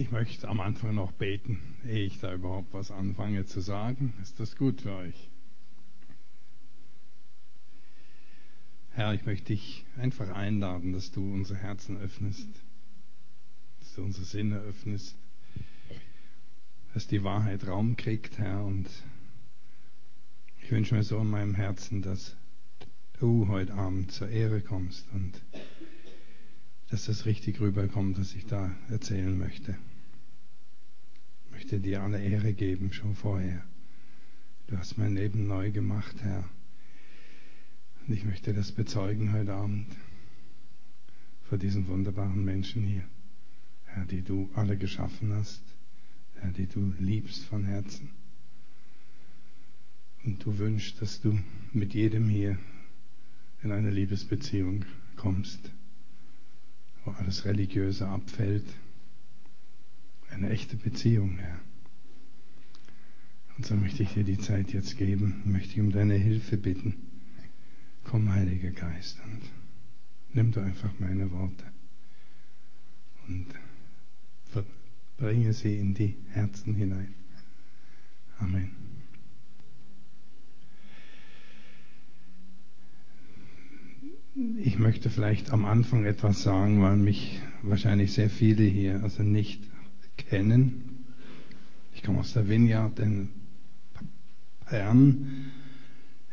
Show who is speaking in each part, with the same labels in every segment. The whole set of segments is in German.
Speaker 1: Ich möchte am Anfang noch beten, ehe ich da überhaupt was anfange zu sagen. Ist das gut für euch? Herr, ich möchte dich einfach einladen, dass du unsere Herzen öffnest, dass du unsere Sinne öffnest, dass die Wahrheit Raum kriegt, Herr. Und ich wünsche mir so in meinem Herzen, dass du heute Abend zur Ehre kommst und dass das richtig rüberkommt, was ich da erzählen möchte möchte dir alle Ehre geben, schon vorher. Du hast mein Leben neu gemacht, Herr. Und ich möchte das bezeugen heute Abend vor diesen wunderbaren Menschen hier. Herr, die du alle geschaffen hast, Herr, die du liebst von Herzen. Und du wünschst, dass du mit jedem hier in eine Liebesbeziehung kommst, wo alles Religiöse abfällt eine echte Beziehung, Herr. Und so möchte ich dir die Zeit jetzt geben, möchte ich um deine Hilfe bitten. Komm, Heiliger Geist, und nimm du einfach meine Worte und bringe sie in die Herzen hinein. Amen. Ich möchte vielleicht am Anfang etwas sagen, weil mich wahrscheinlich sehr viele hier also nicht kennen. Ich komme aus der Vineyard in Bern.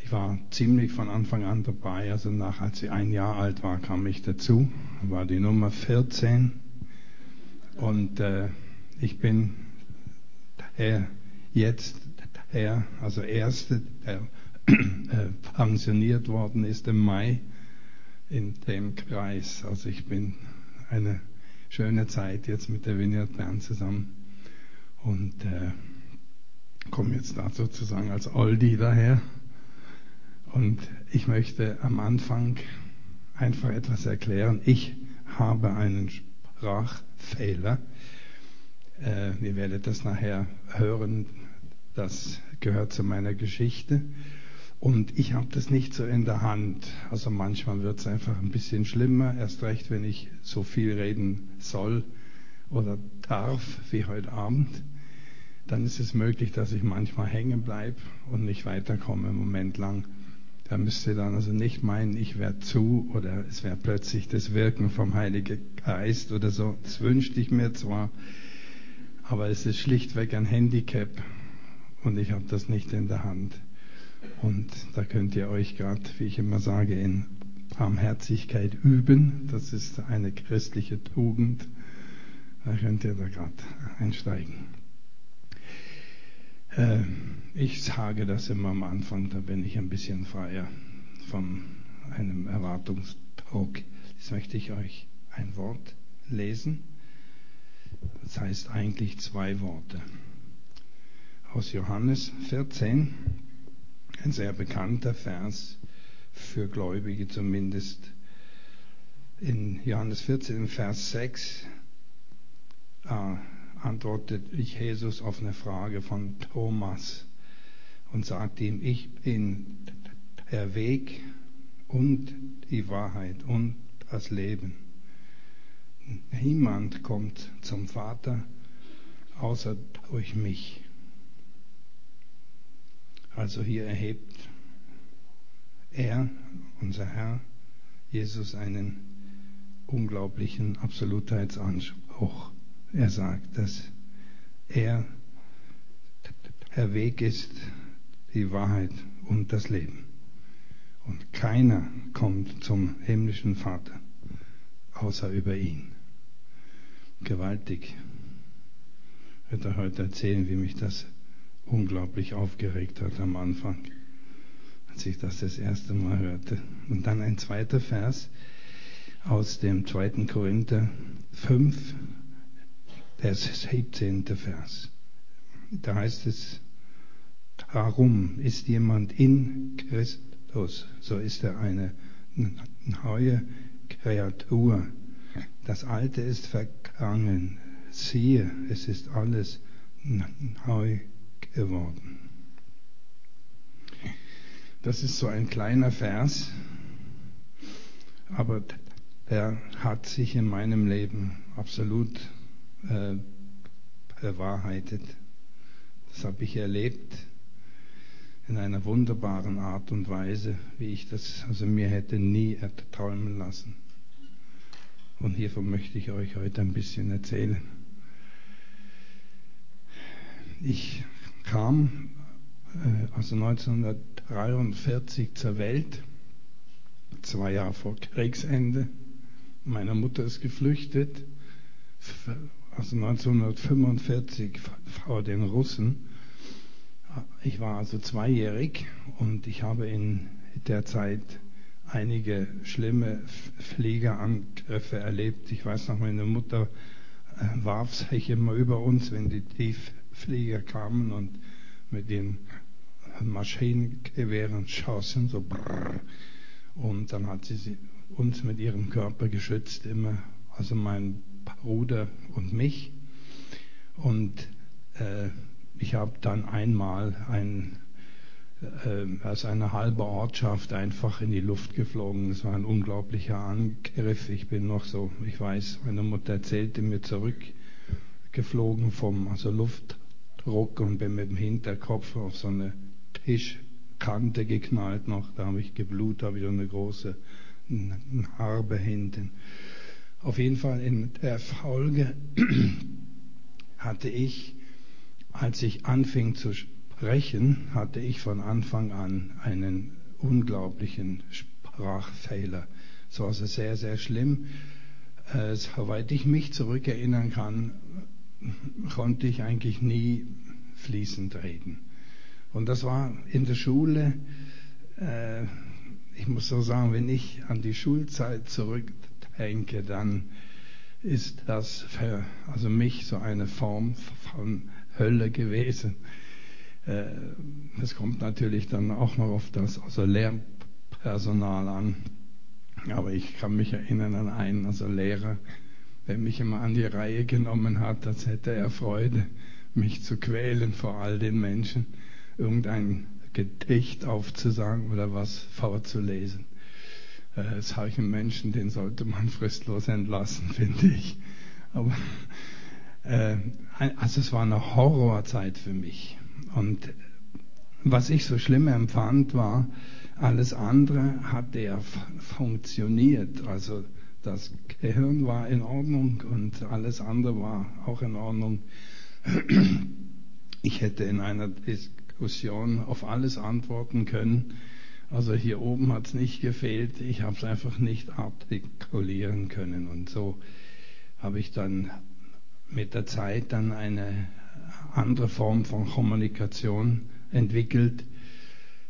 Speaker 1: Ich war ziemlich von Anfang an dabei. Also nach, als sie ein Jahr alt war, kam ich dazu. War die Nummer 14. Und äh, ich bin daher jetzt daher, also erste, der äh, pensioniert worden ist im Mai in dem Kreis. Also ich bin eine schöne Zeit jetzt mit der Vineyard Bern zusammen und äh, komme jetzt da sozusagen als Oldie daher. Und ich möchte am Anfang einfach etwas erklären. Ich habe einen Sprachfehler. Äh, ihr werdet das nachher hören. Das gehört zu meiner Geschichte. Und ich habe das nicht so in der Hand. Also manchmal wird es einfach ein bisschen schlimmer, erst recht, wenn ich so viel reden soll oder darf wie heute Abend. Dann ist es möglich, dass ich manchmal hängen bleibe und nicht weiterkomme einen Moment lang. Da müsst ihr dann also nicht meinen, ich werde zu oder es wäre plötzlich das Wirken vom Heiligen Geist oder so. Das wünschte ich mir zwar, aber es ist schlichtweg ein Handicap und ich habe das nicht in der Hand. Und da könnt ihr euch gerade, wie ich immer sage, in Barmherzigkeit üben. Das ist eine christliche Tugend. Da könnt ihr da gerade einsteigen. Äh, ich sage das immer am Anfang, da bin ich ein bisschen freier von einem Erwartungsdruck. Jetzt möchte ich euch ein Wort lesen. Das heißt eigentlich zwei Worte. Aus Johannes 14, ein sehr bekannter Vers für Gläubige zumindest. In Johannes 14, Vers 6 äh, antwortet Jesus auf eine Frage von Thomas und sagt ihm, ich bin der Weg und die Wahrheit und das Leben. Niemand kommt zum Vater außer durch mich. Also hier erhebt er, unser Herr, Jesus einen unglaublichen Absolutheitsanspruch. Er sagt, dass er der Weg ist, die Wahrheit und das Leben. Und keiner kommt zum himmlischen Vater außer über ihn. Gewaltig. Wird er heute erzählen, wie mich das unglaublich aufgeregt hat am Anfang, als ich das das erste Mal hörte. Und dann ein zweiter Vers aus dem 2. Korinther 5, der 17. Vers. Da heißt es, darum ist jemand in Christus, so ist er eine neue Kreatur. Das Alte ist vergangen. Siehe, es ist alles neu geworden. Das ist so ein kleiner Vers, aber der hat sich in meinem Leben absolut äh, bewahrheitet. Das habe ich erlebt in einer wunderbaren Art und Weise, wie ich das also mir hätte nie erträumen lassen. Und hiervon möchte ich euch heute ein bisschen erzählen. Ich kam äh, also 1943 zur Welt, zwei Jahre vor Kriegsende. Meine Mutter ist geflüchtet, also 1945 vor den Russen. Ich war also zweijährig und ich habe in der Zeit einige schlimme Fliegerangriffe erlebt. Ich weiß noch, meine Mutter äh, warf sich immer über uns, wenn die Tiefflieger kamen und mit den Maschinengewehren schossen, so brrr. Und dann hat sie uns mit ihrem Körper geschützt, immer, also mein Bruder und mich. Und äh, ich habe dann einmal ein, äh, als eine halbe Ortschaft einfach in die Luft geflogen. Es war ein unglaublicher Angriff. Ich bin noch so, ich weiß, meine Mutter erzählte mir zurückgeflogen vom also Luftdruck und bin mit dem Hinterkopf auf so eine Tischkante geknallt noch. Da habe ich geblutet, da wieder eine große Narbe hinten. Auf jeden Fall in der Folge hatte ich als ich anfing zu sprechen, hatte ich von Anfang an einen unglaublichen Sprachfehler. Es war also sehr, sehr schlimm. Äh, soweit ich mich zurückerinnern kann, konnte ich eigentlich nie fließend reden. Und das war in der Schule, äh, ich muss so sagen, wenn ich an die Schulzeit zurückdenke, dann ist das für also mich so eine Form von Hölle gewesen. Es äh, kommt natürlich dann auch noch auf das also Lehrpersonal an. Aber ich kann mich erinnern an einen, also Lehrer, der mich immer an die Reihe genommen hat, als hätte er Freude, mich zu quälen vor all den Menschen, irgendein Gedicht aufzusagen oder was vorzulesen. Äh, solchen Menschen, den sollte man fristlos entlassen, finde ich. Aber äh, also es war eine Horrorzeit für mich. Und was ich so schlimm empfand, war, alles andere hatte ja funktioniert. Also das Gehirn war in Ordnung und alles andere war auch in Ordnung. Ich hätte in einer Diskussion auf alles antworten können. Also hier oben hat es nicht gefehlt. Ich habe es einfach nicht artikulieren können. Und so habe ich dann mit der Zeit dann eine andere Form von Kommunikation entwickelt.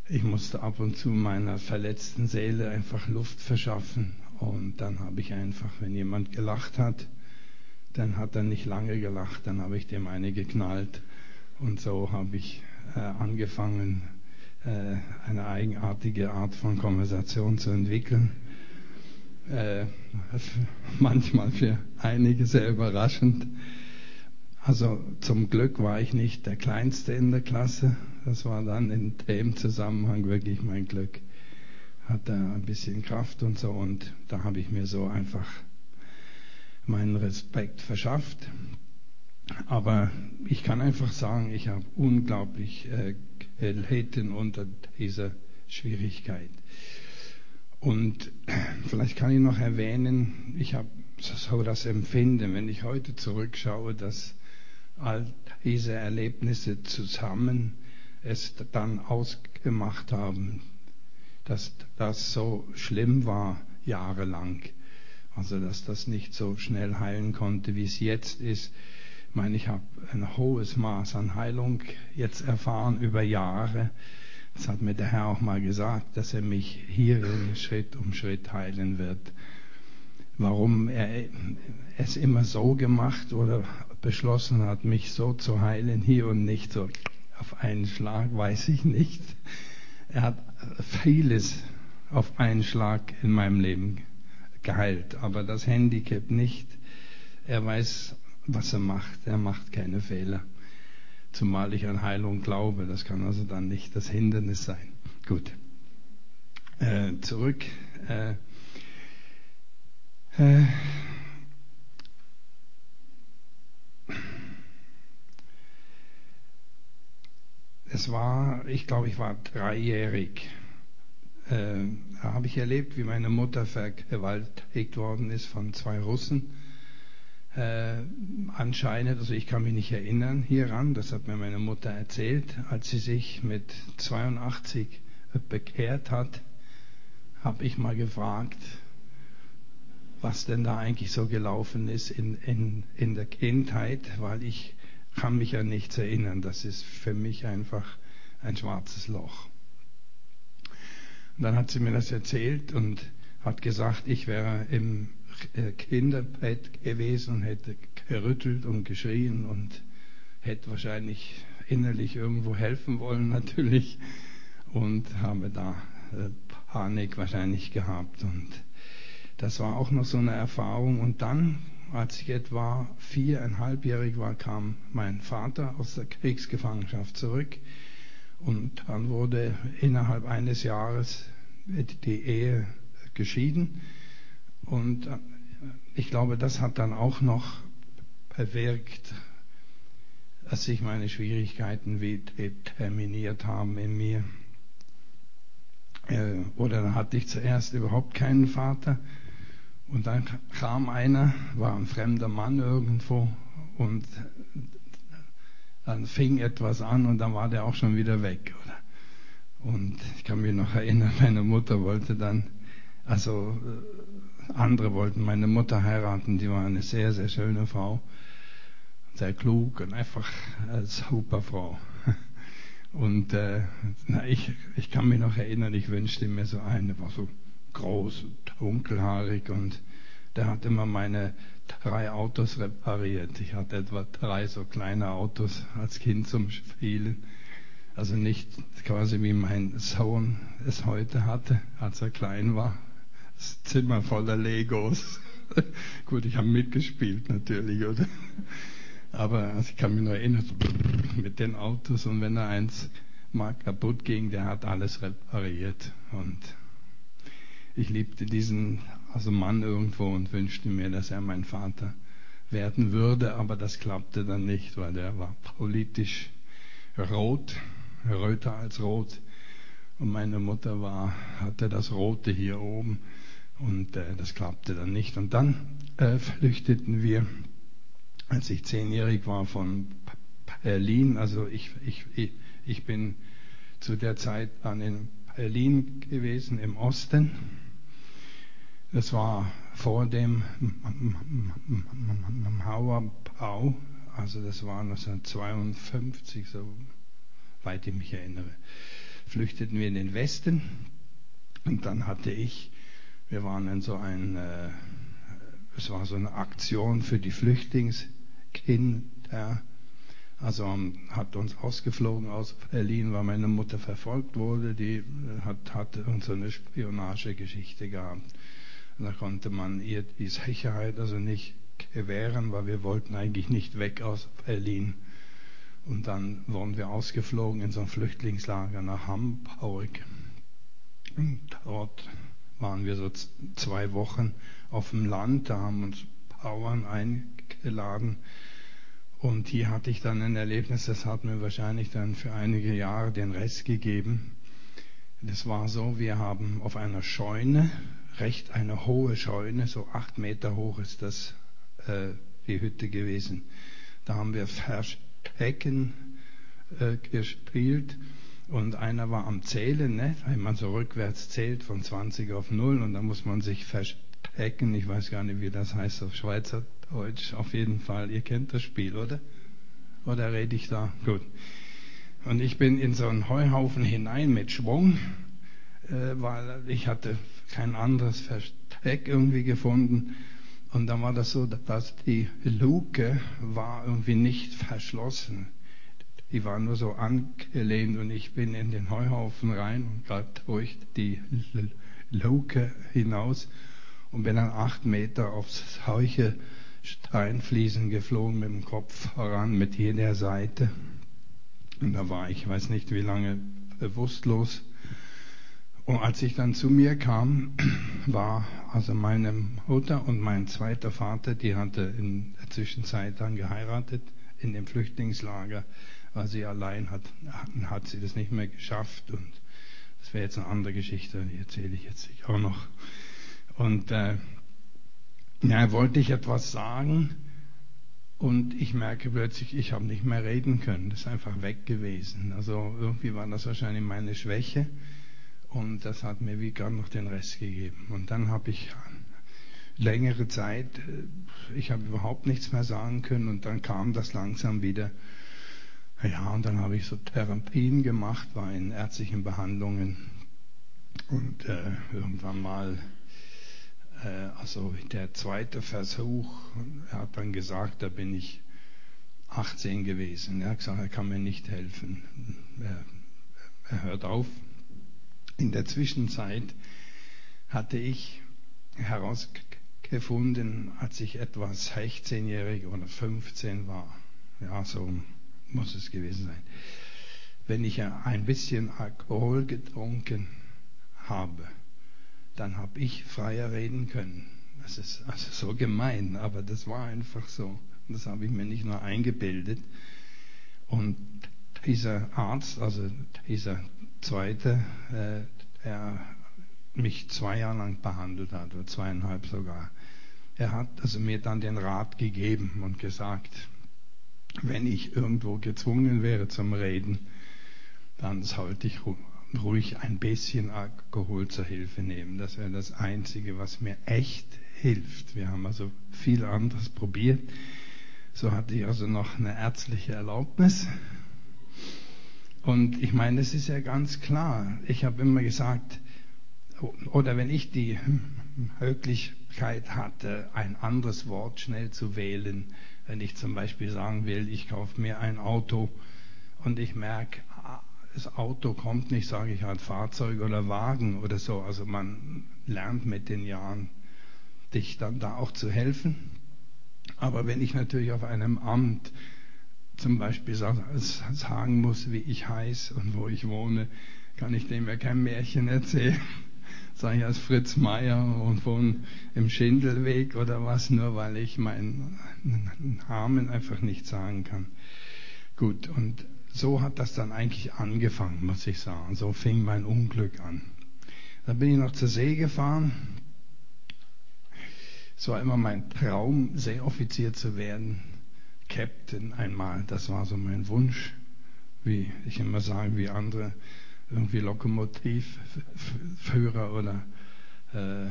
Speaker 1: Ich musste ab und zu meiner verletzten Seele einfach Luft verschaffen und dann habe ich einfach, wenn jemand gelacht hat, dann hat er nicht lange gelacht, dann habe ich dem eine geknallt und so habe ich äh, angefangen, äh, eine eigenartige Art von Konversation zu entwickeln. Äh, manchmal für einige sehr überraschend. Also zum Glück war ich nicht der Kleinste in der Klasse. Das war dann in dem Zusammenhang wirklich mein Glück. Hatte ein bisschen Kraft und so und da habe ich mir so einfach meinen Respekt verschafft. Aber ich kann einfach sagen, ich habe unglaublich äh, gelitten unter dieser Schwierigkeit. Und vielleicht kann ich noch erwähnen, ich habe so das Empfinden, wenn ich heute zurückschaue, dass all diese Erlebnisse zusammen es dann ausgemacht haben, dass das so schlimm war jahrelang. Also dass das nicht so schnell heilen konnte, wie es jetzt ist. Ich meine, ich habe ein hohes Maß an Heilung jetzt erfahren über Jahre. Das hat mir der Herr auch mal gesagt, dass er mich hier Schritt um Schritt heilen wird. Warum er es immer so gemacht oder beschlossen hat, mich so zu heilen hier und nicht so auf einen Schlag, weiß ich nicht. Er hat vieles auf einen Schlag in meinem Leben geheilt, aber das Handicap nicht. Er weiß, was er macht. Er macht keine Fehler zumal ich an Heilung glaube. Das kann also dann nicht das Hindernis sein. Gut. Äh, zurück. Äh, äh, es war, ich glaube, ich war dreijährig. Äh, da habe ich erlebt, wie meine Mutter vergewaltigt worden ist von zwei Russen. Äh, anscheinend, also ich kann mich nicht erinnern hieran, das hat mir meine Mutter erzählt, als sie sich mit 82 bekehrt hat, habe ich mal gefragt, was denn da eigentlich so gelaufen ist in, in, in der Kindheit, weil ich kann mich an nichts erinnern. Das ist für mich einfach ein schwarzes Loch. Und dann hat sie mir das erzählt und hat gesagt, ich wäre im äh, Kinderbett gewesen und hätte gerüttelt und geschrien und hätte wahrscheinlich innerlich irgendwo helfen wollen natürlich und habe da äh, Panik wahrscheinlich gehabt und das war auch noch so eine Erfahrung und dann als ich etwa viereinhalbjährig war, kam mein Vater aus der Kriegsgefangenschaft zurück. Und dann wurde innerhalb eines Jahres die Ehe geschieden. Und äh, ich glaube, das hat dann auch noch bewirkt, dass sich meine Schwierigkeiten determiniert haben in mir. Äh, oder dann hatte ich zuerst überhaupt keinen Vater und dann kam einer, war ein fremder Mann irgendwo und dann fing etwas an und dann war der auch schon wieder weg. Oder? Und ich kann mich noch erinnern, meine Mutter wollte dann, also äh, andere wollten meine Mutter heiraten, die war eine sehr, sehr schöne Frau, sehr klug und einfach eine super Frau. Und äh, na, ich, ich kann mich noch erinnern, ich wünschte mir so eine, war so groß und dunkelhaarig und der hat immer meine drei Autos repariert. Ich hatte etwa drei so kleine Autos als Kind zum Spielen. Also nicht quasi wie mein Sohn es heute hatte, als er klein war. Das Zimmer voller Legos. Gut, ich habe mitgespielt natürlich, oder? Aber also ich kann mich nur erinnern, mit den Autos und wenn er eins mal kaputt ging, der hat alles repariert. Und ich liebte diesen also Mann irgendwo und wünschte mir, dass er mein Vater werden würde, aber das klappte dann nicht, weil er war politisch rot, röter als rot. Und meine Mutter war, hatte das Rote hier oben und äh, das klappte dann nicht. Und dann äh, flüchteten wir, als ich zehnjährig war, von Berlin. Also ich, ich, ich bin zu der Zeit dann in Berlin gewesen, im Osten das war vor dem Mauerbau, also das war 1952, so weit ich mich erinnere. Flüchteten wir in den Westen und dann hatte ich, wir waren in so ein, äh, es war so eine Aktion für die Flüchtlingskinder. Also hat uns ausgeflogen aus Berlin, weil meine Mutter verfolgt wurde. Die hat, hat uns so eine Spionagegeschichte gehabt. Da konnte man ihr die Sicherheit also nicht gewähren, weil wir wollten eigentlich nicht weg aus Berlin. Und dann wurden wir ausgeflogen in so ein Flüchtlingslager nach Hamburg. Und dort waren wir so zwei Wochen auf dem Land, da haben uns Bauern eingeladen. Und hier hatte ich dann ein Erlebnis, das hat mir wahrscheinlich dann für einige Jahre den Rest gegeben. Das war so, wir haben auf einer Scheune recht eine hohe Scheune, so acht Meter hoch ist das äh, die Hütte gewesen. Da haben wir Verstecken äh, gespielt und einer war am Zählen, ne? wenn man so rückwärts zählt von 20 auf 0 und da muss man sich verstecken. Ich weiß gar nicht, wie das heißt auf Schweizerdeutsch. Auf jeden Fall, ihr kennt das Spiel, oder? Oder rede ich da? Gut. Und ich bin in so einen Heuhaufen hinein mit Schwung, weil ich hatte kein anderes Versteck irgendwie gefunden. Und dann war das so, dass die Luke war irgendwie nicht verschlossen. Die war nur so angelehnt und ich bin in den Heuhaufen rein und gerade durch die Luke hinaus und bin dann acht Meter aufs solche Steinfliesen geflogen mit dem Kopf voran, mit jeder Seite. Und da war ich, weiß nicht wie lange, bewusstlos. Und als ich dann zu mir kam, war also meine Mutter und mein zweiter Vater, die hatte in der Zwischenzeit dann geheiratet in dem Flüchtlingslager, war sie allein, hat, hat sie das nicht mehr geschafft und das wäre jetzt eine andere Geschichte, die erzähle ich jetzt auch noch. Und äh, ja, wollte ich etwas sagen und ich merke plötzlich, ich habe nicht mehr reden können. Das ist einfach weg gewesen. Also irgendwie war das wahrscheinlich meine Schwäche und das hat mir wie gerade noch den Rest gegeben. Und dann habe ich längere Zeit, äh, ich habe überhaupt nichts mehr sagen können und dann kam das langsam wieder. Ja, und dann habe ich so Therapien gemacht, war in ärztlichen Behandlungen und äh, irgendwann mal, äh, also der zweite Versuch, er hat dann gesagt, da bin ich 18 gewesen. Er hat gesagt, er kann mir nicht helfen. Er, er hört auf. In der Zwischenzeit hatte ich herausgefunden, als ich etwa 16-jährig oder 15 war, ja, so muss es gewesen sein, wenn ich ein bisschen Alkohol getrunken habe, dann habe ich freier reden können. Das ist also so gemein, aber das war einfach so. Das habe ich mir nicht nur eingebildet. Und dieser Arzt, also dieser zweite, äh, der mich zwei Jahre lang behandelt hat, oder zweieinhalb sogar, er hat also mir dann den Rat gegeben und gesagt, wenn ich irgendwo gezwungen wäre zum Reden, dann sollte ich ruhig ein bisschen Alkohol zur Hilfe nehmen. Das wäre das Einzige, was mir echt hilft. Wir haben also viel anderes probiert. So hatte ich also noch eine ärztliche Erlaubnis. Und ich meine, es ist ja ganz klar. Ich habe immer gesagt, oder wenn ich die Möglichkeit hatte, ein anderes Wort schnell zu wählen, wenn ich zum Beispiel sagen will, ich kaufe mir ein Auto und ich merke, das Auto kommt nicht, sage ich halt Fahrzeug oder Wagen oder so. Also man lernt mit den Jahren, dich dann da auch zu helfen. Aber wenn ich natürlich auf einem Amt zum Beispiel sagen muss, wie ich heiße und wo ich wohne, kann ich dem ja kein Märchen erzählen sage ich als Fritz Meier und wohne im Schindelweg oder was, nur weil ich meinen Namen einfach nicht sagen kann. Gut, und so hat das dann eigentlich angefangen, muss ich sagen. So fing mein Unglück an. Dann bin ich noch zur See gefahren. Es war immer mein Traum, Seeoffizier zu werden. Captain einmal, das war so mein Wunsch. Wie ich immer sage, wie andere irgendwie Lokomotivführer oder äh,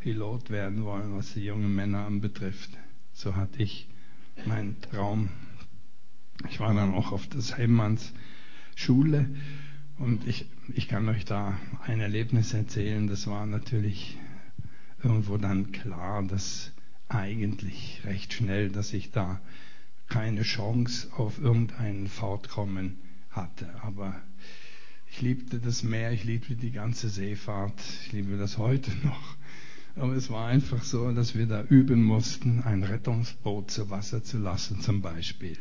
Speaker 1: Pilot werden wollen, was die jungen Männer anbetrifft. So hatte ich meinen Traum. Ich war dann auch auf des Hemmanns Schule und ich, ich kann euch da ein Erlebnis erzählen. Das war natürlich irgendwo dann klar, dass eigentlich recht schnell, dass ich da keine Chance auf irgendein Fortkommen hatte. Aber ich liebte das Meer, ich liebte die ganze Seefahrt, ich liebe das heute noch. Aber es war einfach so, dass wir da üben mussten, ein Rettungsboot zu Wasser zu lassen zum Beispiel.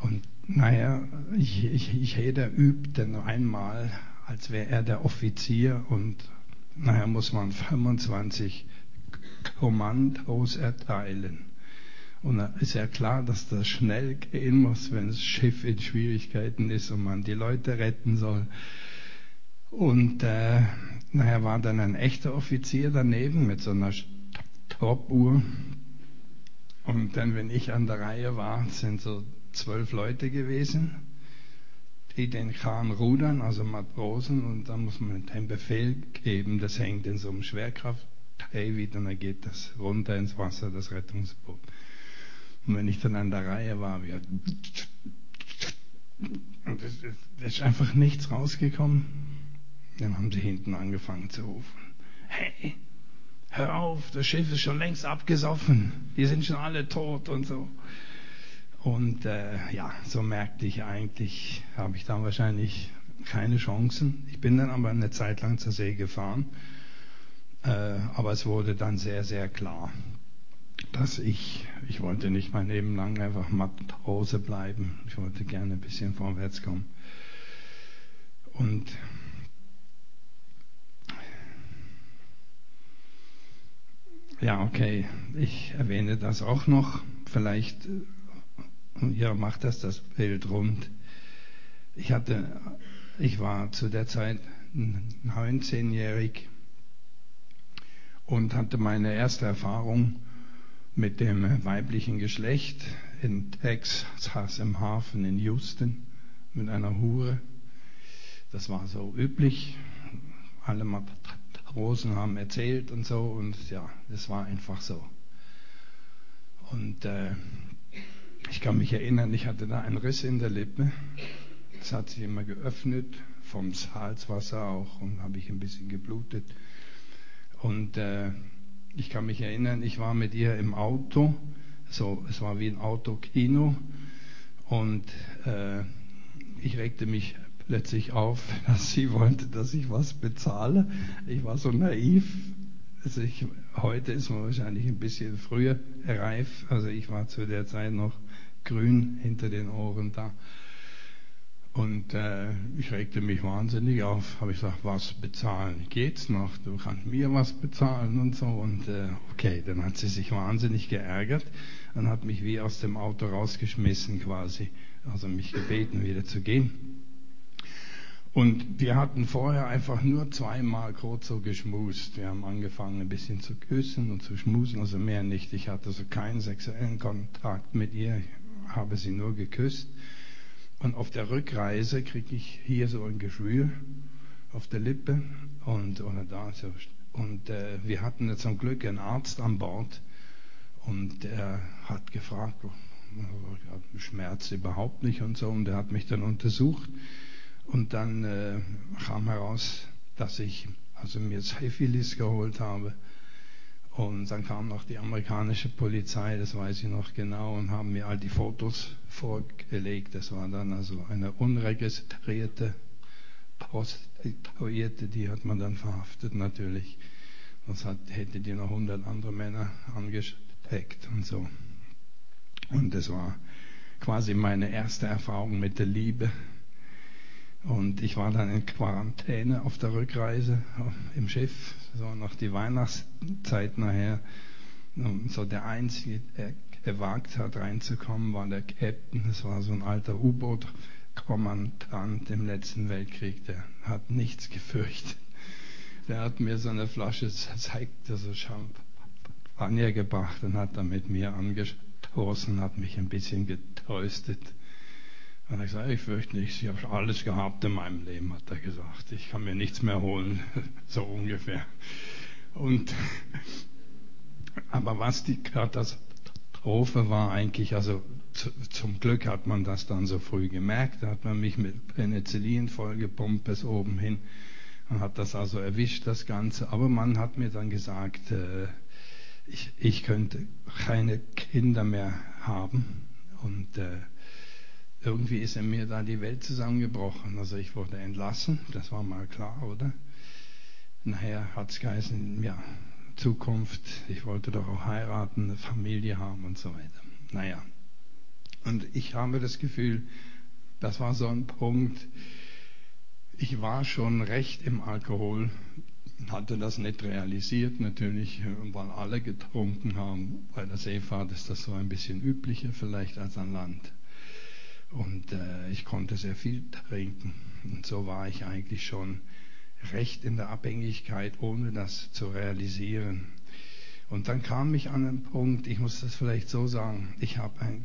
Speaker 1: Und naja, jeder übt dann einmal, als wäre er der Offizier und naja, muss man 25 Kommandos erteilen. Und da ist ja klar, dass das schnell gehen muss, wenn das Schiff in Schwierigkeiten ist und man die Leute retten soll. Und äh, nachher war dann ein echter Offizier daneben mit so einer Stoppuhr. Und dann, wenn ich an der Reihe war, sind so zwölf Leute gewesen, die den Kahn rudern, also Matrosen, und dann muss man den Befehl geben, das hängt in so einem Schwerkraft wieder, und dann geht das runter ins Wasser, das Rettungsboot. Und wenn ich dann an der Reihe war, wir und es ist einfach nichts rausgekommen. Dann haben sie hinten angefangen zu rufen. Hey, hör auf, das Schiff ist schon längst abgesoffen. Die sind schon alle tot und so. Und äh, ja, so merkte ich eigentlich, habe ich dann wahrscheinlich keine Chancen. Ich bin dann aber eine Zeit lang zur See gefahren. Äh, aber es wurde dann sehr, sehr klar, dass ich, ich wollte nicht mein Leben lang einfach Matrose bleiben. Ich wollte gerne ein bisschen vorwärts kommen. Und ja, okay, ich erwähne das auch noch. Vielleicht ja, macht das das Bild rund. Ich hatte, ich war zu der Zeit 19-jährig und hatte meine erste Erfahrung mit dem weiblichen Geschlecht in Texas im Hafen in Houston mit einer Hure. Das war so üblich. Alle Matrosen haben erzählt und so und ja, das war einfach so. Und äh, ich kann mich erinnern, ich hatte da einen Riss in der Lippe. Das hat sich immer geöffnet, vom Salzwasser auch, und habe ich ein bisschen geblutet. Und äh, ich kann mich erinnern, ich war mit ihr im Auto, so, es war wie ein Autokino, und äh, ich regte mich plötzlich auf, dass sie wollte, dass ich was bezahle. Ich war so naiv. Also ich, heute ist man wahrscheinlich ein bisschen früher reif. Also ich war zu der Zeit noch grün hinter den Ohren da. Und äh, ich regte mich wahnsinnig auf. Habe ich gesagt, was bezahlen? Geht's noch? Du kannst mir was bezahlen und so. Und äh, okay, dann hat sie sich wahnsinnig geärgert und hat mich wie aus dem Auto rausgeschmissen quasi. Also mich gebeten, wieder zu gehen. Und wir hatten vorher einfach nur zweimal kurz so geschmust. Wir haben angefangen ein bisschen zu küssen und zu schmusen, also mehr nicht. Ich hatte so keinen sexuellen Kontakt mit ihr, habe sie nur geküsst. Und auf der Rückreise kriege ich hier so ein Geschwür auf der Lippe und oder da so. Und äh, wir hatten zum Glück einen Arzt an Bord und der hat gefragt, oh, Schmerz überhaupt nicht und so. Und der hat mich dann untersucht und dann äh, kam heraus, dass ich also mir Syphilis geholt habe. Und dann kam noch die amerikanische Polizei, das weiß ich noch genau, und haben mir all die Fotos vorgelegt. Das war dann also eine unregistrierte Prostituierte, die hat man dann verhaftet natürlich. Sonst hat, hätte die noch hundert andere Männer angesteckt und so. Und das war quasi meine erste Erfahrung mit der Liebe. Und ich war dann in Quarantäne auf der Rückreise im Schiff, so nach die Weihnachtszeit nachher. Und so der Einzige, der gewagt hat reinzukommen, war der Captain. Das war so ein alter U-Boot-Kommandant im letzten Weltkrieg. Der hat nichts gefürchtet. Der hat mir so eine Flasche zeigt, also Champagner gebracht und hat dann mit mir angestoßen, hat mich ein bisschen getröstet. Und hat gesagt, ich fürchte nichts, ich habe alles gehabt in meinem Leben, hat er gesagt. Ich kann mir nichts mehr holen, so ungefähr. Und, aber was die Katastrophe war eigentlich, also zu, zum Glück hat man das dann so früh gemerkt, da hat man mich mit Penicillin vollgepumpt bis oben hin und hat das also erwischt, das Ganze. Aber man hat mir dann gesagt, äh, ich, ich könnte keine Kinder mehr haben und äh, irgendwie ist in mir da die Welt zusammengebrochen. Also ich wurde entlassen, das war mal klar, oder? Nachher hat es geheißen, ja, Zukunft, ich wollte doch auch heiraten, eine Familie haben und so weiter. Naja. Und ich habe das Gefühl, das war so ein Punkt, ich war schon recht im Alkohol, hatte das nicht realisiert natürlich, weil alle getrunken haben. Bei der Seefahrt ist das so ein bisschen üblicher vielleicht als an Land. Und äh, ich konnte sehr viel trinken. Und so war ich eigentlich schon recht in der Abhängigkeit, ohne das zu realisieren. Und dann kam ich an einen Punkt, ich muss das vielleicht so sagen, ich habe ein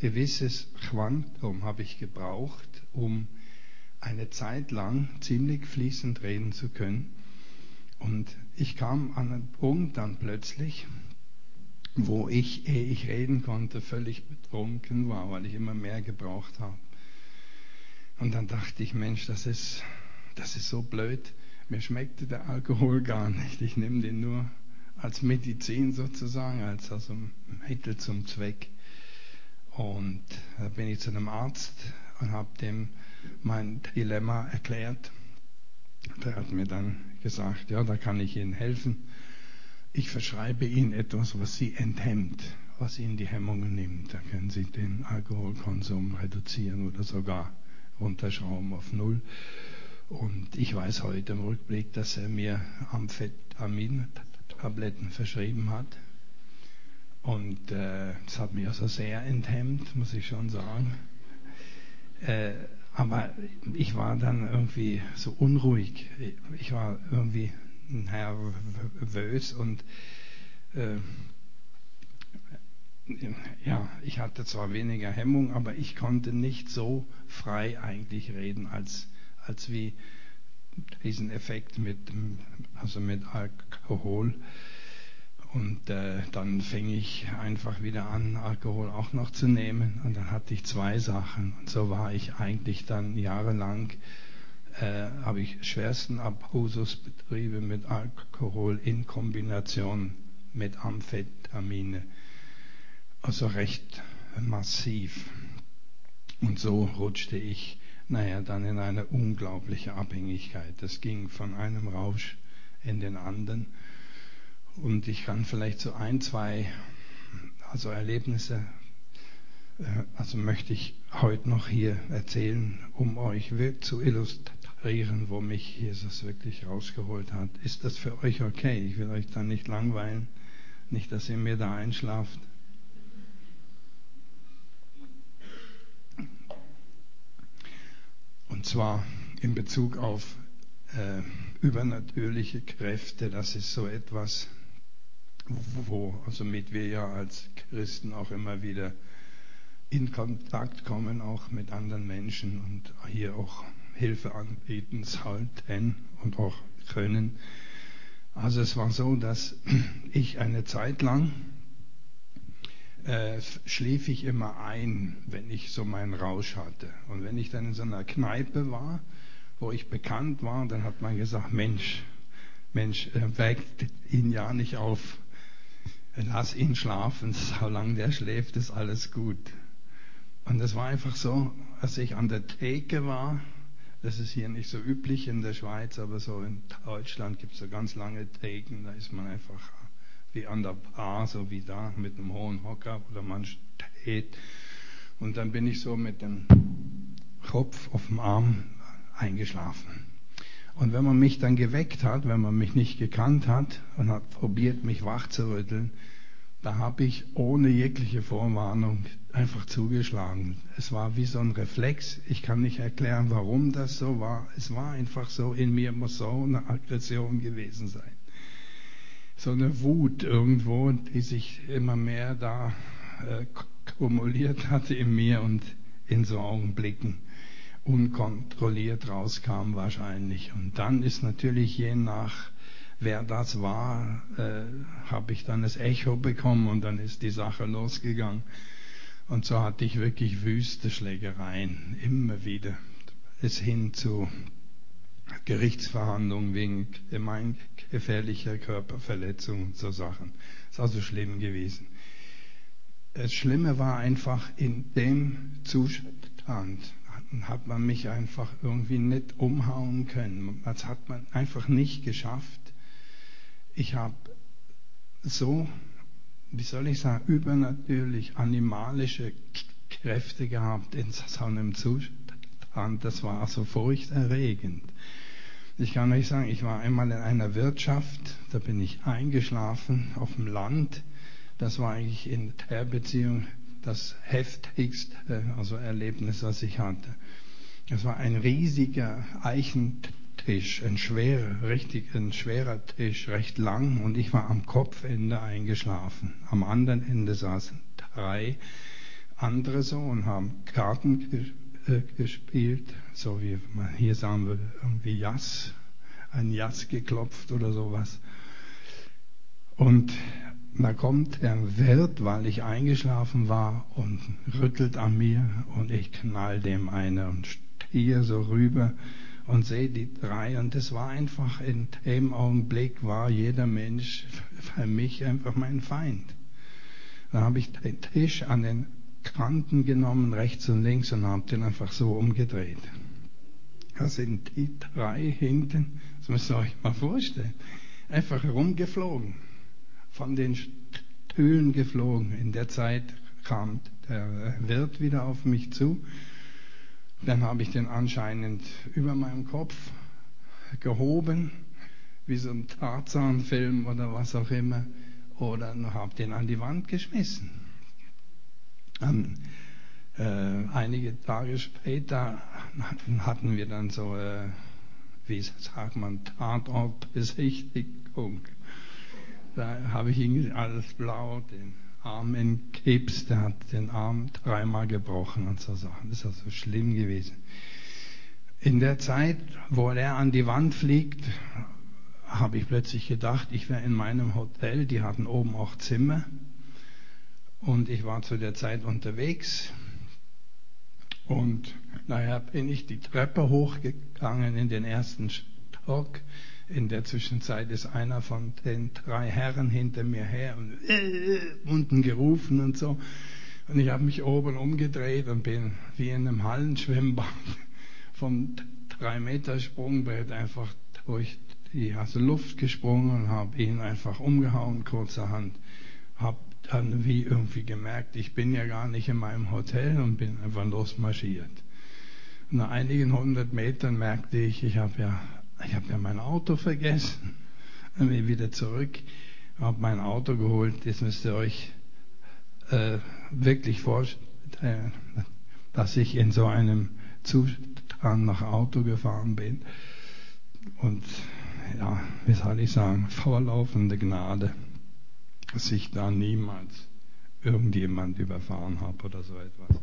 Speaker 1: gewisses Quantum habe ich gebraucht, um eine Zeit lang ziemlich fließend reden zu können. Und ich kam an einen Punkt dann plötzlich, wo ich, ehe ich reden konnte, völlig betrunken war, weil ich immer mehr gebraucht habe. Und dann dachte ich, Mensch, das ist, das ist so blöd. Mir schmeckte der Alkohol gar nicht. Ich nehme den nur als Medizin sozusagen, als also Mittel zum Zweck. Und da bin ich zu einem Arzt und habe dem mein Dilemma erklärt. Der hat mir dann gesagt, ja, da kann ich Ihnen helfen. Ich verschreibe Ihnen etwas, was Sie enthemmt, was Ihnen die Hemmungen nimmt. Da können Sie den Alkoholkonsum reduzieren oder sogar runterschrauben auf Null. Und ich weiß heute im Rückblick, dass er mir Amphetamin-Tabletten verschrieben hat. Und äh, das hat mich also sehr enthemmt, muss ich schon sagen. Äh, aber ich war dann irgendwie so unruhig. Ich war irgendwie nervös und äh, ja, ich hatte zwar weniger Hemmung, aber ich konnte nicht so frei eigentlich reden, als, als wie diesen Effekt mit, also mit Alkohol. Und äh, dann fing ich einfach wieder an, Alkohol auch noch zu nehmen. Und dann hatte ich zwei Sachen. Und so war ich eigentlich dann jahrelang, äh, habe ich schwersten Abusus betrieben mit Alkohol in Kombination mit Amphetamine. Also recht massiv. Und so rutschte ich, naja, dann in eine unglaubliche Abhängigkeit. Das ging von einem Rausch in den anderen. Und ich kann vielleicht so ein, zwei also Erlebnisse, äh, also möchte ich heute noch hier erzählen, um euch zu illustrieren, wo mich Jesus wirklich rausgeholt hat. Ist das für euch okay? Ich will euch da nicht langweilen, nicht, dass ihr mir da einschlaft. Und zwar in Bezug auf äh, übernatürliche Kräfte, das ist so etwas, wo, also mit wir ja als Christen auch immer wieder in Kontakt kommen, auch mit anderen Menschen und hier auch Hilfe anbieten sollten und auch können. Also es war so, dass ich eine Zeit lang äh, schlief ich immer ein, wenn ich so meinen Rausch hatte. Und wenn ich dann in so einer Kneipe war, wo ich bekannt war, dann hat man gesagt, Mensch, Mensch, äh, weckt ihn ja nicht auf lass ihn schlafen, solange der schläft, ist alles gut. Und es war einfach so, als ich an der Theke war, das ist hier nicht so üblich in der Schweiz, aber so in Deutschland gibt es so ganz lange Theken, da ist man einfach wie an der Bar, so wie da, mit einem hohen Hocker oder man steht. Und dann bin ich so mit dem Kopf auf dem Arm eingeschlafen. Und wenn man mich dann geweckt hat, wenn man mich nicht gekannt hat und hat probiert, mich wach zu rütteln, da habe ich ohne jegliche Vorwarnung einfach zugeschlagen. Es war wie so ein Reflex. Ich kann nicht erklären, warum das so war. Es war einfach so, in mir muss so eine Aggression gewesen sein. So eine Wut irgendwo, die sich immer mehr da äh, kumuliert hatte in mir und in so Augenblicken unkontrolliert rauskam wahrscheinlich. Und dann ist natürlich je nach wer das war, äh, habe ich dann das Echo bekommen und dann ist die Sache losgegangen. Und so hatte ich wirklich wüste Schlägereien, immer wieder. Es hin zu Gerichtsverhandlungen wegen gemeingefährlicher Körperverletzung und so Sachen. Ist also schlimm gewesen. Das Schlimme war einfach, in dem Zustand hat man mich einfach irgendwie nicht umhauen können. Das hat man einfach nicht geschafft, ich habe so, wie soll ich sagen, übernatürlich animalische Kräfte gehabt in so einem Zustand. Das war so furchterregend. Ich kann euch sagen, ich war einmal in einer Wirtschaft, da bin ich eingeschlafen auf dem Land. Das war eigentlich in der Beziehung das heftigste also Erlebnis, was ich hatte. Es war ein riesiger Eichentisch Tisch, ein schwerer, richtig ein schwerer Tisch, recht lang und ich war am Kopfende eingeschlafen. Am anderen Ende saßen drei andere so und haben Karten äh, gespielt, so wie man hier sagen würde, irgendwie Jass, ein Jass geklopft oder sowas. Und da kommt der Wirt, weil ich eingeschlafen war und rüttelt an mir und ich knall dem eine und stehe so rüber und sehe die drei und das war einfach in dem Augenblick war jeder Mensch für mich einfach mein Feind. Dann habe ich den Tisch an den Kanten genommen, rechts und links und habe den einfach so umgedreht. Da sind die drei hinten, das müsst ihr euch mal vorstellen, einfach rumgeflogen, von den Stühlen geflogen. In der Zeit kam der Wirt wieder auf mich zu dann habe ich den anscheinend über meinem Kopf gehoben, wie so ein Tarzan-Film oder was auch immer. oder habe den an die Wand geschmissen. Dann, äh, einige Tage später hatten wir dann so, äh, wie sagt man, Tatortbesichtigung. Da habe ich ihn alles blau, den Arm in Gips, der hat den Arm dreimal gebrochen und so Sachen. Das ist also schlimm gewesen. In der Zeit, wo er an die Wand fliegt, habe ich plötzlich gedacht, ich wäre in meinem Hotel, die hatten oben auch Zimmer und ich war zu der Zeit unterwegs und nachher bin ich die Treppe hochgegangen in den ersten Stock. In der Zwischenzeit ist einer von den drei Herren hinter mir her und äh, unten gerufen und so. Und ich habe mich oben umgedreht und bin wie in einem Hallenschwimmbad vom drei Meter Sprungbrett einfach durch die also Luft gesprungen und habe ihn einfach umgehauen kurzerhand. Habe dann wie irgendwie gemerkt, ich bin ja gar nicht in meinem Hotel und bin einfach losmarschiert. Nach einigen hundert Metern merkte ich, ich habe ja, ich habe ja mein Auto vergessen. Dann bin ich wieder zurück, habe mein Auto geholt. Jetzt müsst ihr euch äh, wirklich vorstellen, dass ich in so einem Zustand nach Auto gefahren bin. Und ja, wie soll ich sagen, vorlaufende Gnade, dass ich da niemals irgendjemand überfahren habe oder so etwas.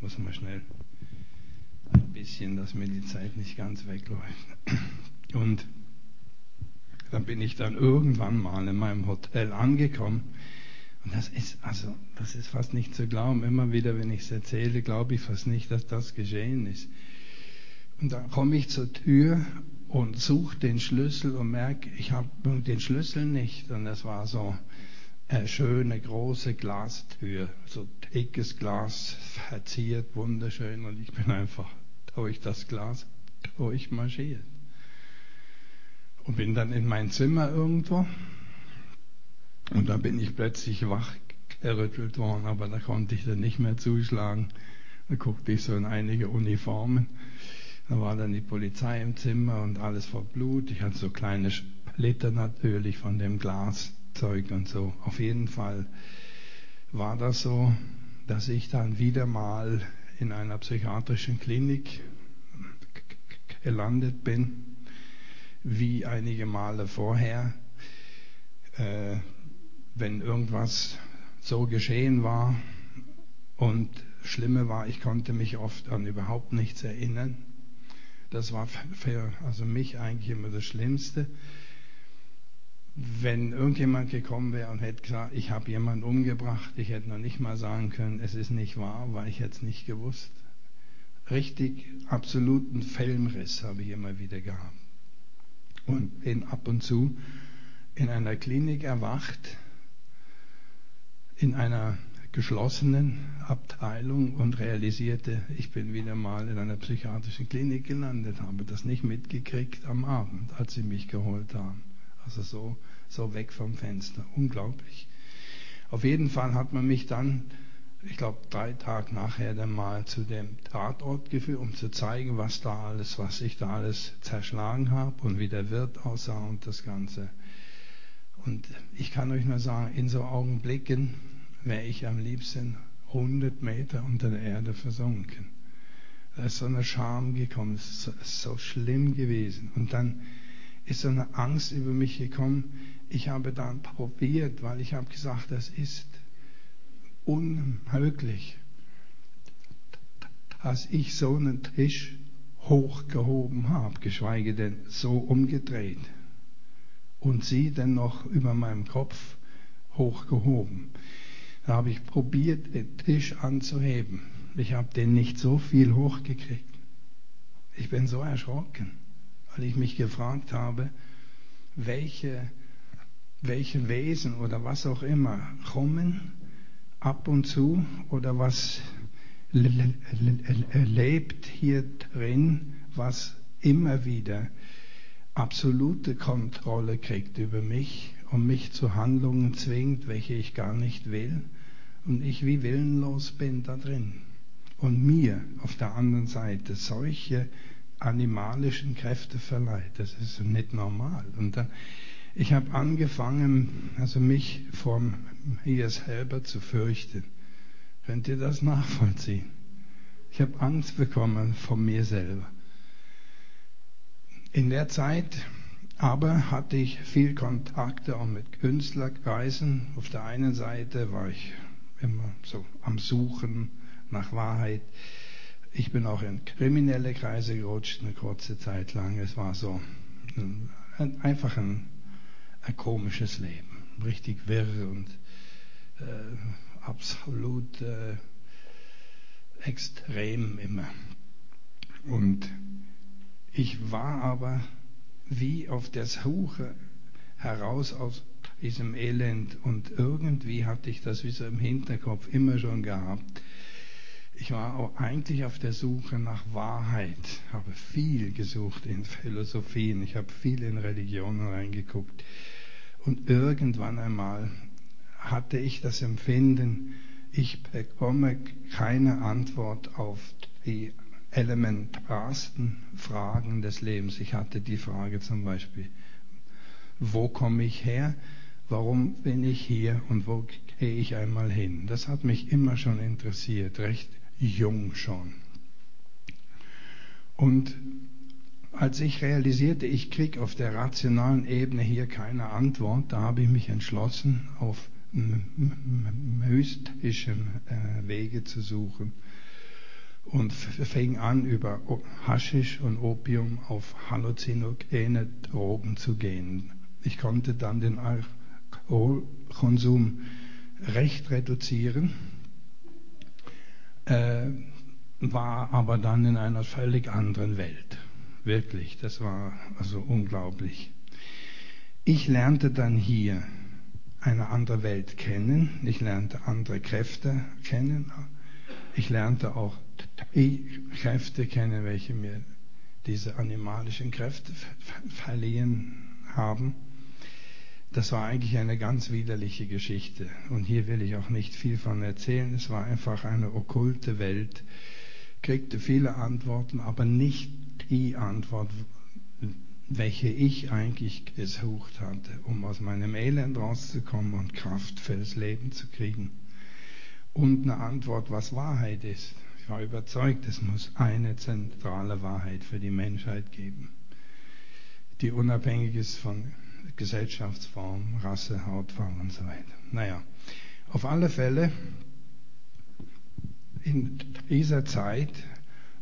Speaker 1: Muss mal schnell ein bisschen, dass mir die Zeit nicht ganz wegläuft. Und dann bin ich dann irgendwann mal in meinem Hotel angekommen. Und das ist, also, das ist fast nicht zu glauben. Immer wieder, wenn ich es erzähle, glaube ich fast nicht, dass das geschehen ist. Und dann komme ich zur Tür und suche den Schlüssel und merke, ich habe den Schlüssel nicht. Und das war so eine schöne große Glastür, so dickes Glas, verziert, wunderschön. Und ich bin einfach durch das Glas durchmarschiert. Und bin dann in mein Zimmer irgendwo. Und da bin ich plötzlich wach gerüttelt worden, aber da konnte ich dann nicht mehr zuschlagen. Da guckte ich so in einige Uniformen. Da war dann die Polizei im Zimmer und alles vor Blut. Ich hatte so kleine Splitter natürlich von dem Glaszeug und so. Auf jeden Fall war das so, dass ich dann wieder mal in einer psychiatrischen Klinik gelandet bin, wie einige Male vorher. Äh, wenn irgendwas so geschehen war und Schlimme war, ich konnte mich oft an überhaupt nichts erinnern. Das war für also mich eigentlich immer das Schlimmste. Wenn irgendjemand gekommen wäre und hätte gesagt, ich habe jemanden umgebracht, ich hätte noch nicht mal sagen können, es ist nicht wahr, weil ich jetzt nicht gewusst. Richtig absoluten Filmriss habe ich immer wieder gehabt. Und bin ab und zu in einer Klinik erwacht, in einer geschlossenen Abteilung und realisierte, ich bin wieder mal in einer psychiatrischen Klinik gelandet, habe das nicht mitgekriegt am Abend, als sie mich geholt haben. Also so, so weg vom Fenster. Unglaublich. Auf jeden Fall hat man mich dann, ich glaube, drei Tage nachher dann mal zu dem Tatort geführt, um zu zeigen, was da alles, was ich da alles zerschlagen habe und wie der Wirt aussah und das Ganze. Und ich kann euch nur sagen, in so Augenblicken, wäre ich am liebsten 100 Meter unter der Erde versunken. Da ist so eine Scham gekommen, es ist so schlimm gewesen. Und dann ist so eine Angst über mich gekommen. Ich habe dann probiert, weil ich habe gesagt, das ist unmöglich, dass ich so einen Tisch hochgehoben habe, geschweige denn so umgedreht und sie dann noch über meinem Kopf hochgehoben. Da habe ich probiert, den Tisch anzuheben. Ich habe den nicht so viel hochgekriegt. Ich bin so erschrocken, weil ich mich gefragt habe, welche, welche Wesen oder was auch immer kommen ab und zu oder was lebt hier drin, was immer wieder absolute Kontrolle kriegt über mich und mich zu Handlungen zwingt, welche ich gar nicht will und ich wie willenlos bin da drin. Und mir auf der anderen Seite solche animalischen Kräfte verleiht. Das ist nicht normal. Und dann Ich habe angefangen, also mich vor mir selber zu fürchten. Könnt ihr das nachvollziehen? Ich habe Angst bekommen vor mir selber. In der Zeit aber hatte ich viel Kontakte auch mit Künstlerkreisen. Auf der einen Seite war ich immer so am Suchen nach Wahrheit. Ich bin auch in kriminelle Kreise gerutscht eine kurze Zeit lang. Es war so ein, einfach ein, ein, komisches Leben, richtig wirr und äh, absolut äh, extrem immer. Und ich war aber wie auf der Suche heraus aus diesem Elend und irgendwie hatte ich das wie so im Hinterkopf immer schon gehabt. Ich war eigentlich auf der Suche nach Wahrheit, habe viel gesucht in Philosophien, ich habe viel in Religionen reingeguckt und irgendwann einmal hatte ich das Empfinden, ich bekomme keine Antwort auf die elementarsten Fragen des Lebens. Ich hatte die Frage zum Beispiel, wo komme ich her? Warum bin ich hier und wo gehe ich einmal hin? Das hat mich immer schon interessiert, recht jung schon. Und als ich realisierte, ich kriege auf der rationalen Ebene hier keine Antwort, da habe ich mich entschlossen, auf mystischen äh, Wege zu suchen und fing an, über Haschisch und Opium auf halluzinogene Drogen zu gehen. Ich konnte dann den Alkoholkonsum recht reduzieren, äh, war aber dann in einer völlig anderen Welt. Wirklich, das war also unglaublich. Ich lernte dann hier eine andere Welt kennen, ich lernte andere Kräfte kennen, ich lernte auch Kräfte kennen, welche mir diese animalischen Kräfte verliehen haben. Das war eigentlich eine ganz widerliche Geschichte. Und hier will ich auch nicht viel von erzählen. Es war einfach eine okkulte Welt. Kriegte viele Antworten, aber nicht die Antwort, welche ich eigentlich gesucht hatte, um aus meinem Elend rauszukommen und Kraft für das Leben zu kriegen. Und eine Antwort, was Wahrheit ist. Ich war überzeugt, es muss eine zentrale Wahrheit für die Menschheit geben, die unabhängig ist von Gesellschaftsform, Rasse, Hautfarbe und so weiter. Naja, auf alle Fälle in dieser Zeit,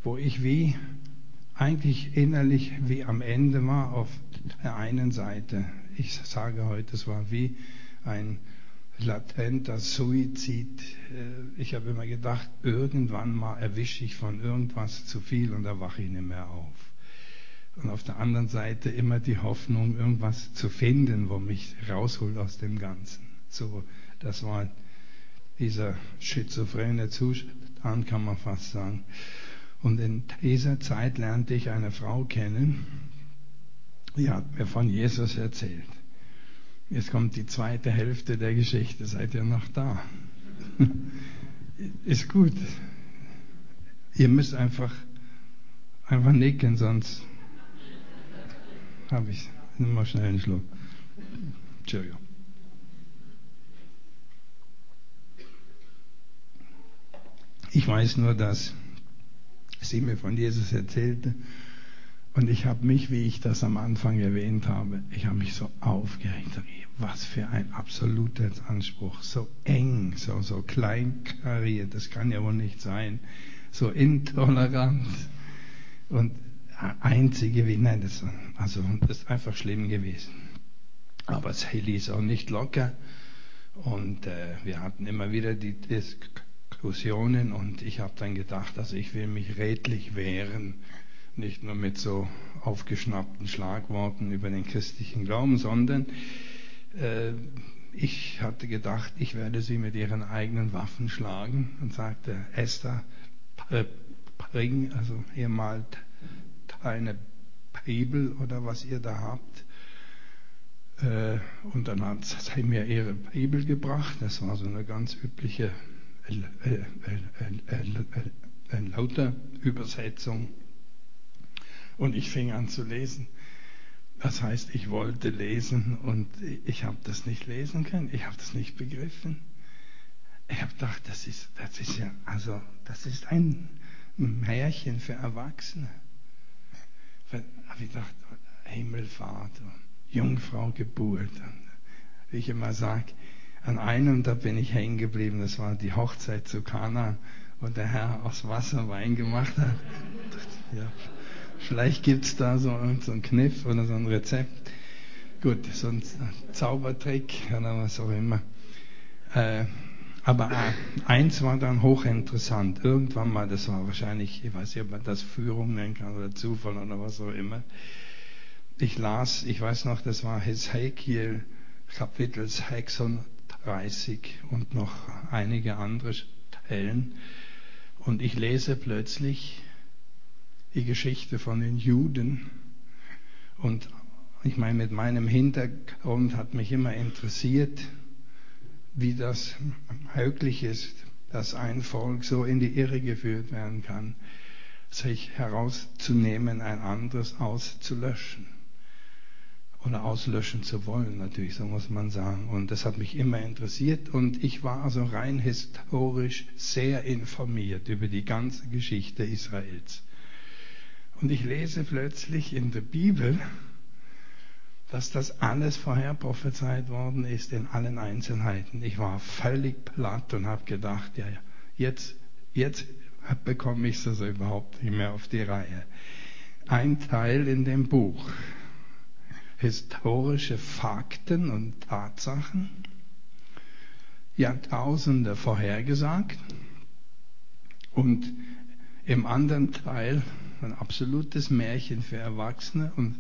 Speaker 1: wo ich wie eigentlich innerlich wie am Ende war auf der einen Seite, ich sage heute, es war wie ein latenter Suizid. Äh, ich habe immer gedacht, irgendwann mal erwische ich von irgendwas zu viel und da wache ich nicht mehr auf. Und auf der anderen Seite immer die Hoffnung, irgendwas zu finden, wo mich rausholt aus dem Ganzen. So, das war dieser schizophrene Zustand, kann man fast sagen. Und in dieser Zeit lernte ich eine Frau kennen, die hat mir von Jesus erzählt. Jetzt kommt die zweite Hälfte der Geschichte. Seid ihr noch da? Ist gut. Ihr müsst einfach, einfach nicken, sonst habe ich. Nimm mal schnell einen Schluck. Entschuldigung. Ich weiß nur, dass sie mir von Jesus erzählte und ich habe mich, wie ich das am Anfang erwähnt habe, ich habe mich so aufgeregt. Was für ein absoluter Anspruch. So eng, so, so kleinkariert. Das kann ja wohl nicht sein. So intolerant. Und einzige, wie, nein, das, also, das ist einfach schlimm gewesen. Aber es ließ auch nicht locker. Und äh, wir hatten immer wieder die Diskussionen und ich habe dann gedacht, also ich will mich redlich wehren nicht nur mit so aufgeschnappten Schlagworten über den christlichen Glauben, sondern äh, ich hatte gedacht, ich werde sie mit ihren eigenen Waffen schlagen und sagte, Esther, bring, also ihr malt eine Bibel oder was ihr da habt. Äh, und dann hat sie mir ihre Bibel gebracht. Das war so eine ganz übliche lauter Übersetzung und ich fing an zu lesen. Das heißt, ich wollte lesen und ich habe das nicht lesen können. Ich habe das nicht begriffen. Ich habe gedacht, das ist, das ist ja, also, das ist ein Märchen für Erwachsene. Habe ich gedacht, Himmelfahrt, Jungfrau Geburt. Wie ich immer sage, an einem, da bin ich hängen geblieben, das war die Hochzeit zu Kana, wo der Herr aus Wasser Wein gemacht hat. Ja, vielleicht gibt's da so, so einen Kniff oder so ein Rezept. Gut, so ein Zaubertrick oder was auch immer. Äh, aber äh, eins war dann hochinteressant. Irgendwann mal, das war wahrscheinlich, ich weiß nicht, ob man das Führung nennen kann oder Zufall oder was auch immer. Ich las, ich weiß noch, das war Hesekiel Kapitel 36 und noch einige andere Stellen. Und ich lese plötzlich die Geschichte von den Juden. Und ich meine, mit meinem Hintergrund hat mich immer interessiert, wie das möglich ist, dass ein Volk so in die Irre geführt werden kann, sich herauszunehmen, ein anderes auszulöschen oder auslöschen zu wollen, natürlich, so muss man sagen. Und das hat mich immer interessiert und ich war also rein historisch sehr informiert über die ganze Geschichte Israels. Und ich lese plötzlich in der Bibel, dass das alles vorher prophezeit worden ist in allen Einzelheiten. Ich war völlig platt und habe gedacht, ja, jetzt, jetzt bekomme ich das überhaupt nicht mehr auf die Reihe. Ein Teil in dem Buch historische Fakten und Tatsachen, Jahrtausende vorhergesagt und im anderen Teil ein absolutes Märchen für Erwachsene und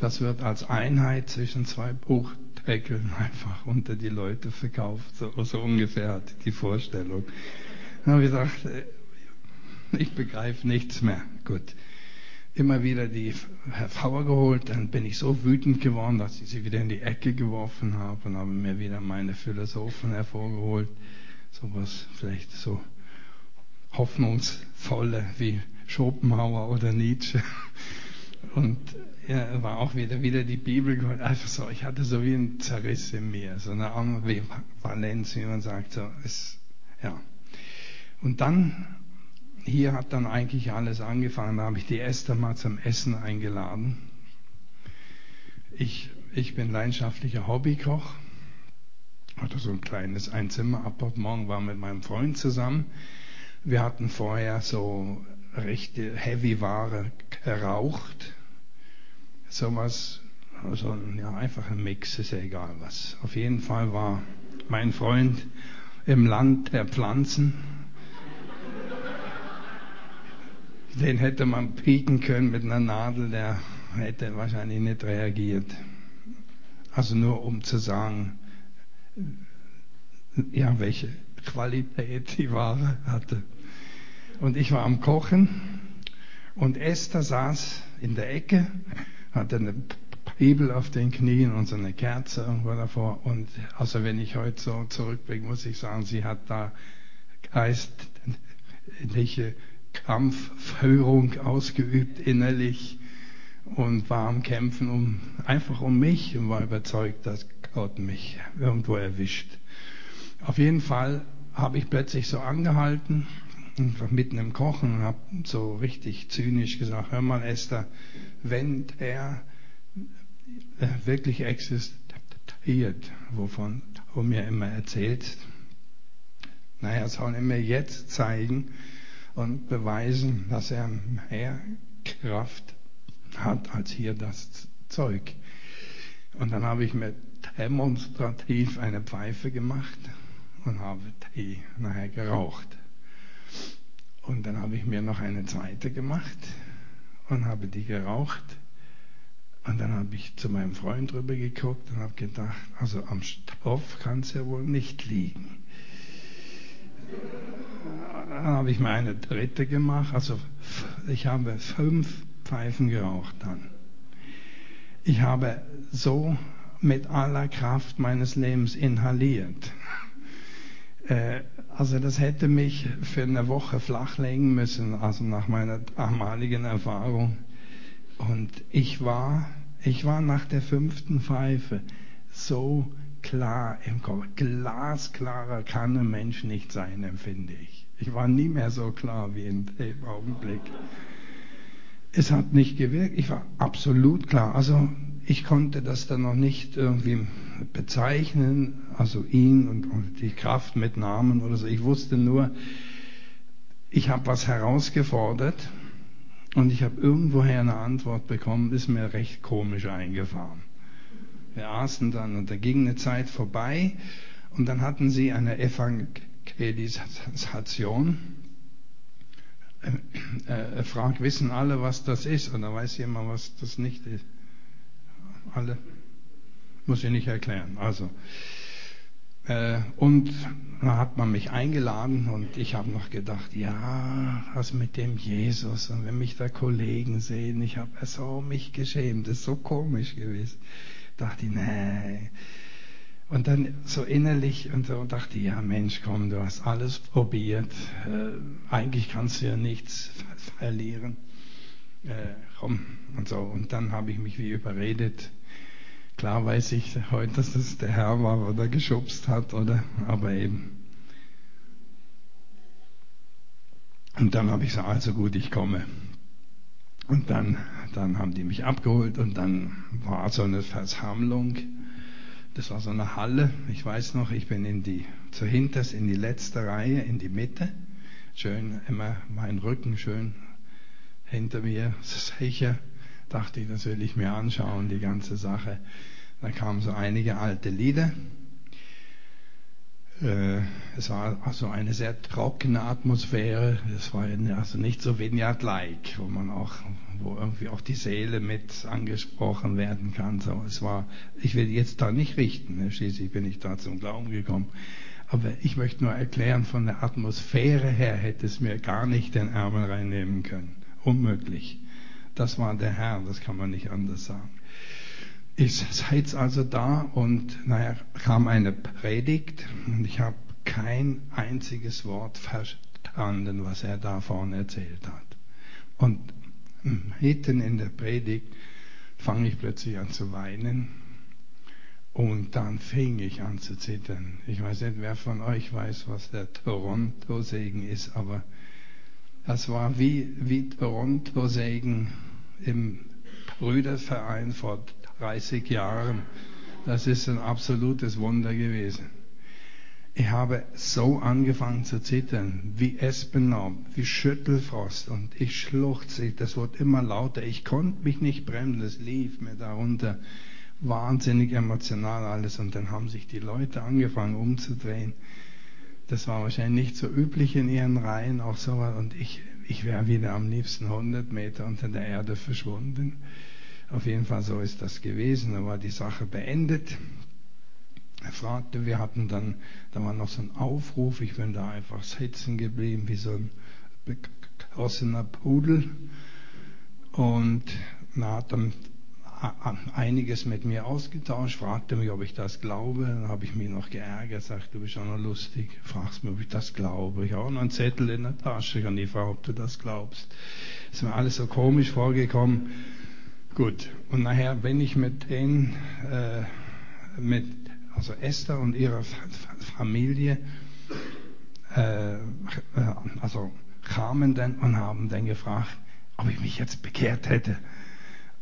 Speaker 1: das wird als Einheit zwischen zwei Buchdeckeln einfach unter die Leute verkauft. So, so ungefähr hat die Vorstellung. Dann habe ich gesagt, äh, ich begreife nichts mehr. Gut immer wieder die hervorgeholt. Dann bin ich so wütend geworden, dass ich sie wieder in die Ecke geworfen habe und habe mir wieder meine Philosophen hervorgeholt. Sowas vielleicht so hoffnungsvolle wie Schopenhauer oder Nietzsche. Und ja, war auch wieder, wieder die Bibel geholt. Einfach so, ich hatte so wie ein Zerriss in mir, so eine Ambivalenz, wie man sagt. So, es, ja. Und dann hier hat dann eigentlich alles angefangen. Da habe ich die Esther mal zum Essen eingeladen. Ich, ich bin leidenschaftlicher Hobbykoch. Hatte so ein kleines Einzimmer-Appartement, war mit meinem Freund zusammen. Wir hatten vorher so rechte Heavy-Ware geraucht. Sowas, also ja, einfach ein Mix, ist ja egal was. Auf jeden Fall war mein Freund im Land der Pflanzen Den hätte man pieken können mit einer Nadel, der hätte wahrscheinlich nicht reagiert. Also nur um zu sagen, ja, welche Qualität die Ware hatte. Und ich war am Kochen und Esther saß in der Ecke, hatte eine Bibel auf den Knien und so eine Kerze irgendwo davor. Und also wenn ich heute so zurückblicke, muss ich sagen, sie hat da geistliche Kampfführung ausgeübt innerlich und war am Kämpfen um, einfach um mich und war überzeugt, dass Gott mich irgendwo erwischt. Auf jeden Fall habe ich plötzlich so angehalten war mitten im Kochen und habe so richtig zynisch gesagt, hör mal Esther, wenn er äh, wirklich existiert, wovon du mir immer erzählt, naja, soll er mir jetzt zeigen, und beweisen, dass er mehr Kraft hat als hier das Zeug. Und dann habe ich mir demonstrativ eine Pfeife gemacht und habe die nachher geraucht. Und dann habe ich mir noch eine zweite gemacht und habe die geraucht. Und dann habe ich zu meinem Freund drüber geguckt und habe gedacht, also am Stoff kann es ja wohl nicht liegen. Dann habe ich mir eine dritte gemacht. Also ich habe fünf Pfeifen geraucht dann. Ich habe so mit aller Kraft meines Lebens inhaliert. Äh, also das hätte mich für eine Woche flachlegen müssen, also nach meiner damaligen Erfahrung. Und ich war Ich war nach der fünften Pfeife so klar im Kopf. Glasklarer kann ein Mensch nicht sein, empfinde ich. Ich war nie mehr so klar wie in dem Augenblick. Es hat nicht gewirkt. Ich war absolut klar. Also ich konnte das dann noch nicht irgendwie bezeichnen, also ihn und, und die Kraft mit Namen oder so. Ich wusste nur, ich habe was herausgefordert und ich habe irgendwoher eine Antwort bekommen, ist mir recht komisch eingefahren. Wir aßen dann und da ging eine Zeit vorbei und dann hatten sie eine Evangelisation. Er fragt, wissen alle, was das ist? Und da weiß jemand, was das nicht ist. Alle? Muss ich nicht erklären. Also, äh, und da hat man mich eingeladen und ich habe noch gedacht, ja, was mit dem Jesus und wenn mich da Kollegen sehen, ich habe so mich geschämt, das ist so komisch gewesen. Dachte ich, nee. Und dann so innerlich und so dachte ich, ja Mensch, komm, du hast alles probiert, äh, eigentlich kannst du ja nichts verlieren. Äh, komm und so. Und dann habe ich mich wie überredet, Klar weiß ich heute, dass es der Herr war, oder geschubst hat, oder, aber eben. Und dann habe ich gesagt, also gut, ich komme. Und dann, dann haben die mich abgeholt und dann war so eine Versammlung. Das war so eine Halle. Ich weiß noch, ich bin in die, zuhinterst in die letzte Reihe, in die Mitte. Schön, immer mein Rücken schön hinter mir sicher dachte ich, das will ich mir anschauen, die ganze Sache. Da kamen so einige alte Lieder. Äh, es war also eine sehr trockene Atmosphäre. Es war also nicht so Vineyard-like, wo man auch, wo irgendwie auch die Seele mit angesprochen werden kann. So, es war, ich will jetzt da nicht richten. Ne? Schließlich bin ich da zum Glauben gekommen. Aber ich möchte nur erklären, von der Atmosphäre her hätte es mir gar nicht den Ärmel reinnehmen können. Unmöglich. Das war der Herr, das kann man nicht anders sagen. Ich seid also da und naja, kam eine Predigt und ich habe kein einziges Wort verstanden, was er da vorne erzählt hat. Und mitten in der Predigt fange ich plötzlich an zu weinen und dann fing ich an zu zittern. Ich weiß nicht, wer von euch weiß, was der Toronto-Segen ist, aber das war wie, wie Toronto-Segen im Brüderverein vor 30 Jahren. Das ist ein absolutes Wunder gewesen. Ich habe so angefangen zu zittern, wie Espenlaub, wie Schüttelfrost und ich schluchzte, das wurde immer lauter. Ich konnte mich nicht bremsen, es lief mir darunter. Wahnsinnig emotional alles und dann haben sich die Leute angefangen umzudrehen. Das war wahrscheinlich nicht so üblich in ihren Reihen, auch so was. Und ich, ich wäre wieder am liebsten 100 Meter unter der Erde verschwunden. Auf jeden Fall so ist das gewesen. Da war die Sache beendet. Er fragte, wir hatten dann, da war noch so ein Aufruf, ich bin da einfach sitzen geblieben, wie so ein bekrossener Pudel. Und na, dann einiges mit mir ausgetauscht, fragte mich, ob ich das glaube. Dann habe ich mich noch geärgert, sagte, du bist auch noch lustig, fragst mich, ob ich das glaube. Ich habe auch noch einen Zettel in der Tasche, kann die Frau, ob du das glaubst. Ist mir alles so komisch vorgekommen. Gut, und nachher bin ich mit denen, äh, mit, also Esther und ihrer Familie, äh, also kamen dann und haben dann gefragt, ob ich mich jetzt bekehrt hätte.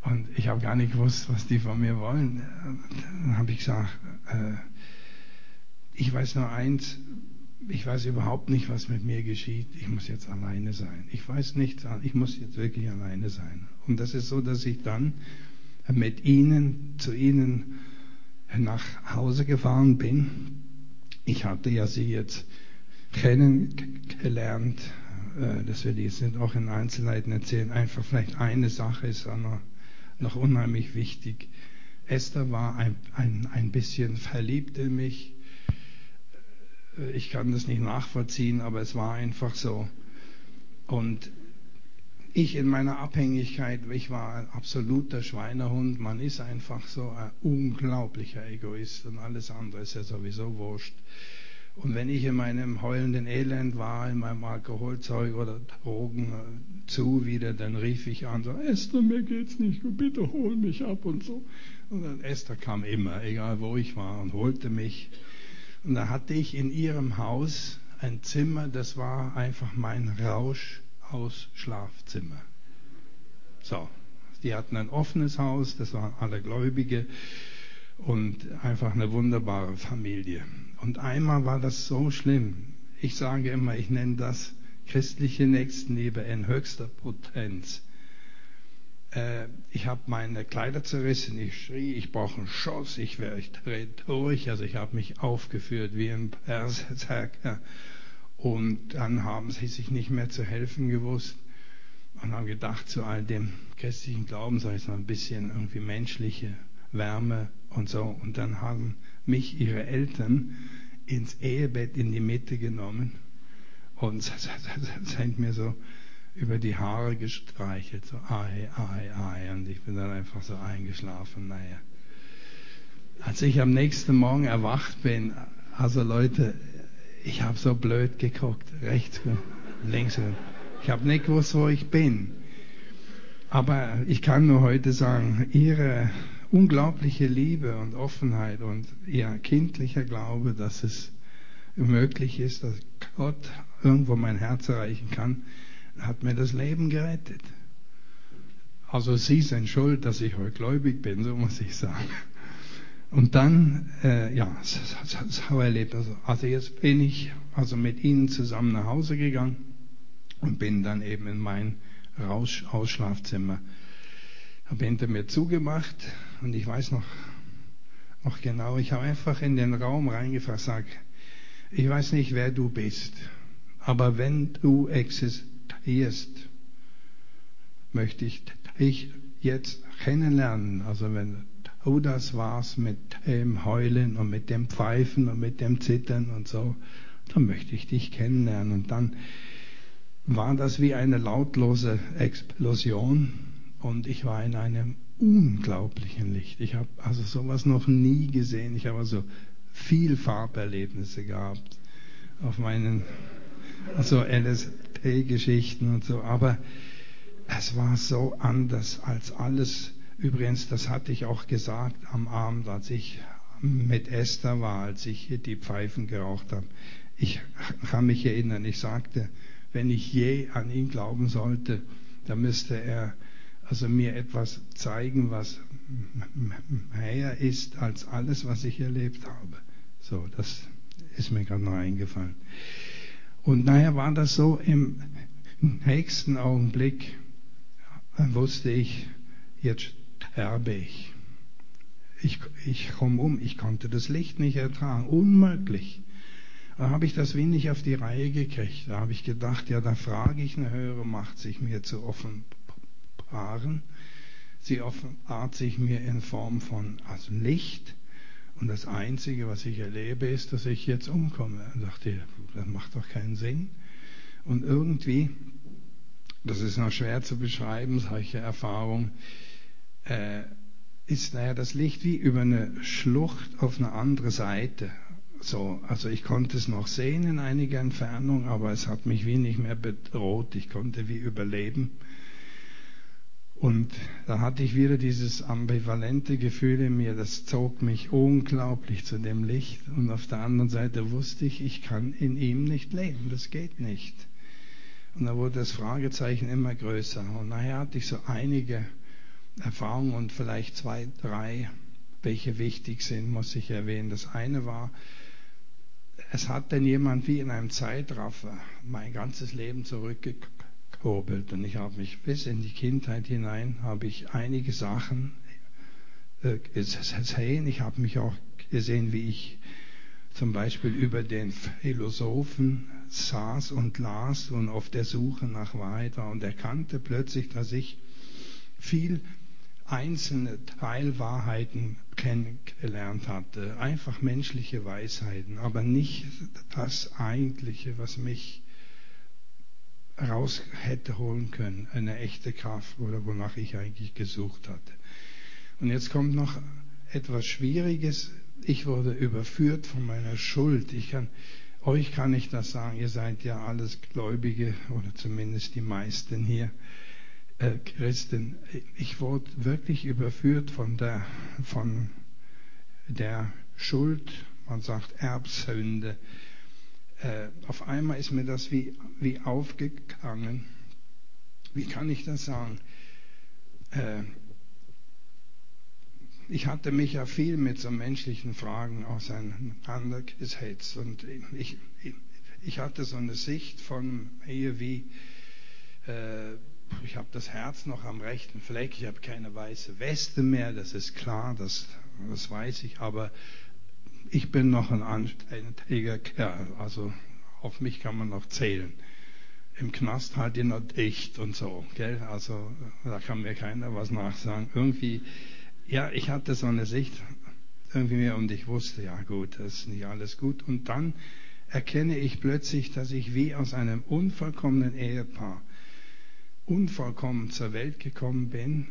Speaker 1: Und ich habe gar nicht gewusst, was die von mir wollen. Dann habe ich gesagt, äh, ich weiß nur eins, ich weiß überhaupt nicht, was mit mir geschieht. Ich muss jetzt alleine sein. Ich weiß nichts, ich muss jetzt wirklich alleine sein. Und das ist so, dass ich dann mit ihnen, zu ihnen nach Hause gefahren bin. Ich hatte ja sie jetzt kennengelernt. Das werde ich jetzt nicht auch in Einzelheiten erzählen. Einfach vielleicht eine Sache ist noch noch unheimlich wichtig. Esther war ein, ein, ein bisschen verliebt in mich. Ich kann das nicht nachvollziehen, aber es war einfach so. Und ich in meiner Abhängigkeit, ich war ein absoluter Schweinehund. Man ist einfach so ein unglaublicher Egoist und alles andere ist ja sowieso wurscht. Und wenn ich in meinem heulenden Elend war, in meinem Alkoholzeug oder Drogen äh, zu wieder, dann rief ich an, so, Esther, mir geht's nicht gut, bitte hol mich ab und so. Und dann Esther kam immer, egal wo ich war, und holte mich. Und da hatte ich in ihrem Haus ein Zimmer, das war einfach mein Rausch aus Schlafzimmer. So, die hatten ein offenes Haus, das waren alle Gläubige und einfach eine wunderbare Familie. Und einmal war das so schlimm. Ich sage immer, ich nenne das christliche Nächstenliebe in höchster Potenz. Äh, ich habe meine Kleider zerrissen, ich schrie, ich brauche einen Schoss, ich werde durch. Also ich habe mich aufgeführt wie ein Berserker. Und dann haben sie sich nicht mehr zu helfen gewusst und haben gedacht, zu all dem christlichen Glauben sei es noch ein bisschen irgendwie menschliche Wärme und so. Und dann haben mich ihre Eltern ins Ehebett in die Mitte genommen und sind mir so über die Haare gestreichelt, so ai, ai, ai. Und ich bin dann einfach so eingeschlafen. Naja. Als ich am nächsten Morgen erwacht bin, also Leute, ich habe so blöd geguckt, rechts, links. Ich habe nicht gewusst, wo ich bin. Aber ich kann nur heute sagen, ihre unglaubliche Liebe und Offenheit und ihr kindlicher Glaube, dass es möglich ist, dass Gott irgendwo mein Herz erreichen kann, hat mir das Leben gerettet. Also sie sind schuld, dass ich heute gläubig bin, so muss ich sagen. Und dann, äh, ja, so erlebt. Also, also jetzt bin ich also mit ihnen zusammen nach Hause gegangen und bin dann eben in mein Rausch Ausschlafzimmer. Habe hinter mir zugemacht und ich weiß noch, noch genau, ich habe einfach in den Raum reingefragt, sag, ich weiß nicht, wer du bist, aber wenn du existierst, möchte ich dich jetzt kennenlernen. Also wenn oh, das war's mit dem Heulen und mit dem Pfeifen und mit dem Zittern und so, dann möchte ich dich kennenlernen. Und dann war das wie eine lautlose Explosion und ich war in einem unglaublichen Licht. Ich habe also sowas noch nie gesehen. Ich habe also viel Farberlebnisse gehabt auf meinen also LSD-Geschichten und so, aber es war so anders als alles, Übrigens, das hatte ich auch gesagt am Abend, als ich mit Esther war, als ich hier die Pfeifen geraucht habe. Ich kann mich erinnern, ich sagte, wenn ich je an ihn glauben sollte, dann müsste er also mir etwas zeigen, was mehr ist als alles, was ich erlebt habe. So, das ist mir gerade noch eingefallen. Und nachher war das so im nächsten Augenblick, dann wusste ich, jetzt sterbe ich. Ich, ich komme um, ich konnte das Licht nicht ertragen, unmöglich. Da habe ich das wenig auf die Reihe gekriegt. Da habe ich gedacht, ja, da frage ich eine höhere Macht, sich mir zu offenbaren. Sie offenbart sich mir in Form von also Licht. Und das Einzige, was ich erlebe, ist, dass ich jetzt umkomme. Und dachte, das macht doch keinen Sinn. Und irgendwie, das ist noch schwer zu beschreiben, solche Erfahrungen, äh, ist naja das Licht wie über eine Schlucht auf eine andere Seite. So, also ich konnte es noch sehen in einiger Entfernung, aber es hat mich wie nicht mehr bedroht. Ich konnte wie überleben. Und da hatte ich wieder dieses ambivalente Gefühl in mir, das zog mich unglaublich zu dem Licht. Und auf der anderen Seite wusste ich, ich kann in ihm nicht leben, das geht nicht. Und da wurde das Fragezeichen immer größer. Und nachher hatte ich so einige Erfahrungen und vielleicht zwei, drei, welche wichtig sind, muss ich erwähnen. Das eine war, es hat denn jemand wie in einem Zeitraffer mein ganzes Leben zurückgekurbelt und ich habe mich bis in die Kindheit hinein, habe ich einige Sachen äh, gesehen. Ich habe mich auch gesehen, wie ich zum Beispiel über den Philosophen saß und las und auf der Suche nach Wahrheit war und erkannte plötzlich, dass ich viel einzelne Teilwahrheiten kennengelernt hatte, einfach menschliche Weisheiten, aber nicht das Eigentliche, was mich raus hätte holen können, eine echte Kraft oder wonach ich eigentlich gesucht hatte. Und jetzt kommt noch etwas Schwieriges. Ich wurde überführt von meiner Schuld. Ich kann, Euch kann ich das sagen, ihr seid ja alles Gläubige oder zumindest die meisten hier äh, Christen. Ich wurde wirklich überführt von der, von der Schuld, man sagt Erbsünde. Äh, auf einmal ist mir das wie, wie aufgegangen. Wie kann ich das sagen? Äh, ich hatte mich ja viel mit so menschlichen Fragen auseinandergesetzt und ich, ich hatte so eine Sicht von Ehe wie, äh, ich habe das Herz noch am rechten Fleck, ich habe keine weiße Weste mehr, das ist klar, das, das weiß ich, aber ich bin noch ein anständiger Kerl, also auf mich kann man noch zählen. Im Knast halt ihr noch dicht und so, gell? Also da kann mir keiner was nachsagen. Irgendwie ja, ich hatte so eine Sicht irgendwie mehr und ich wusste, ja gut, das ist nicht alles gut. Und dann erkenne ich plötzlich, dass ich wie aus einem unvollkommenen Ehepaar unvollkommen zur Welt gekommen bin,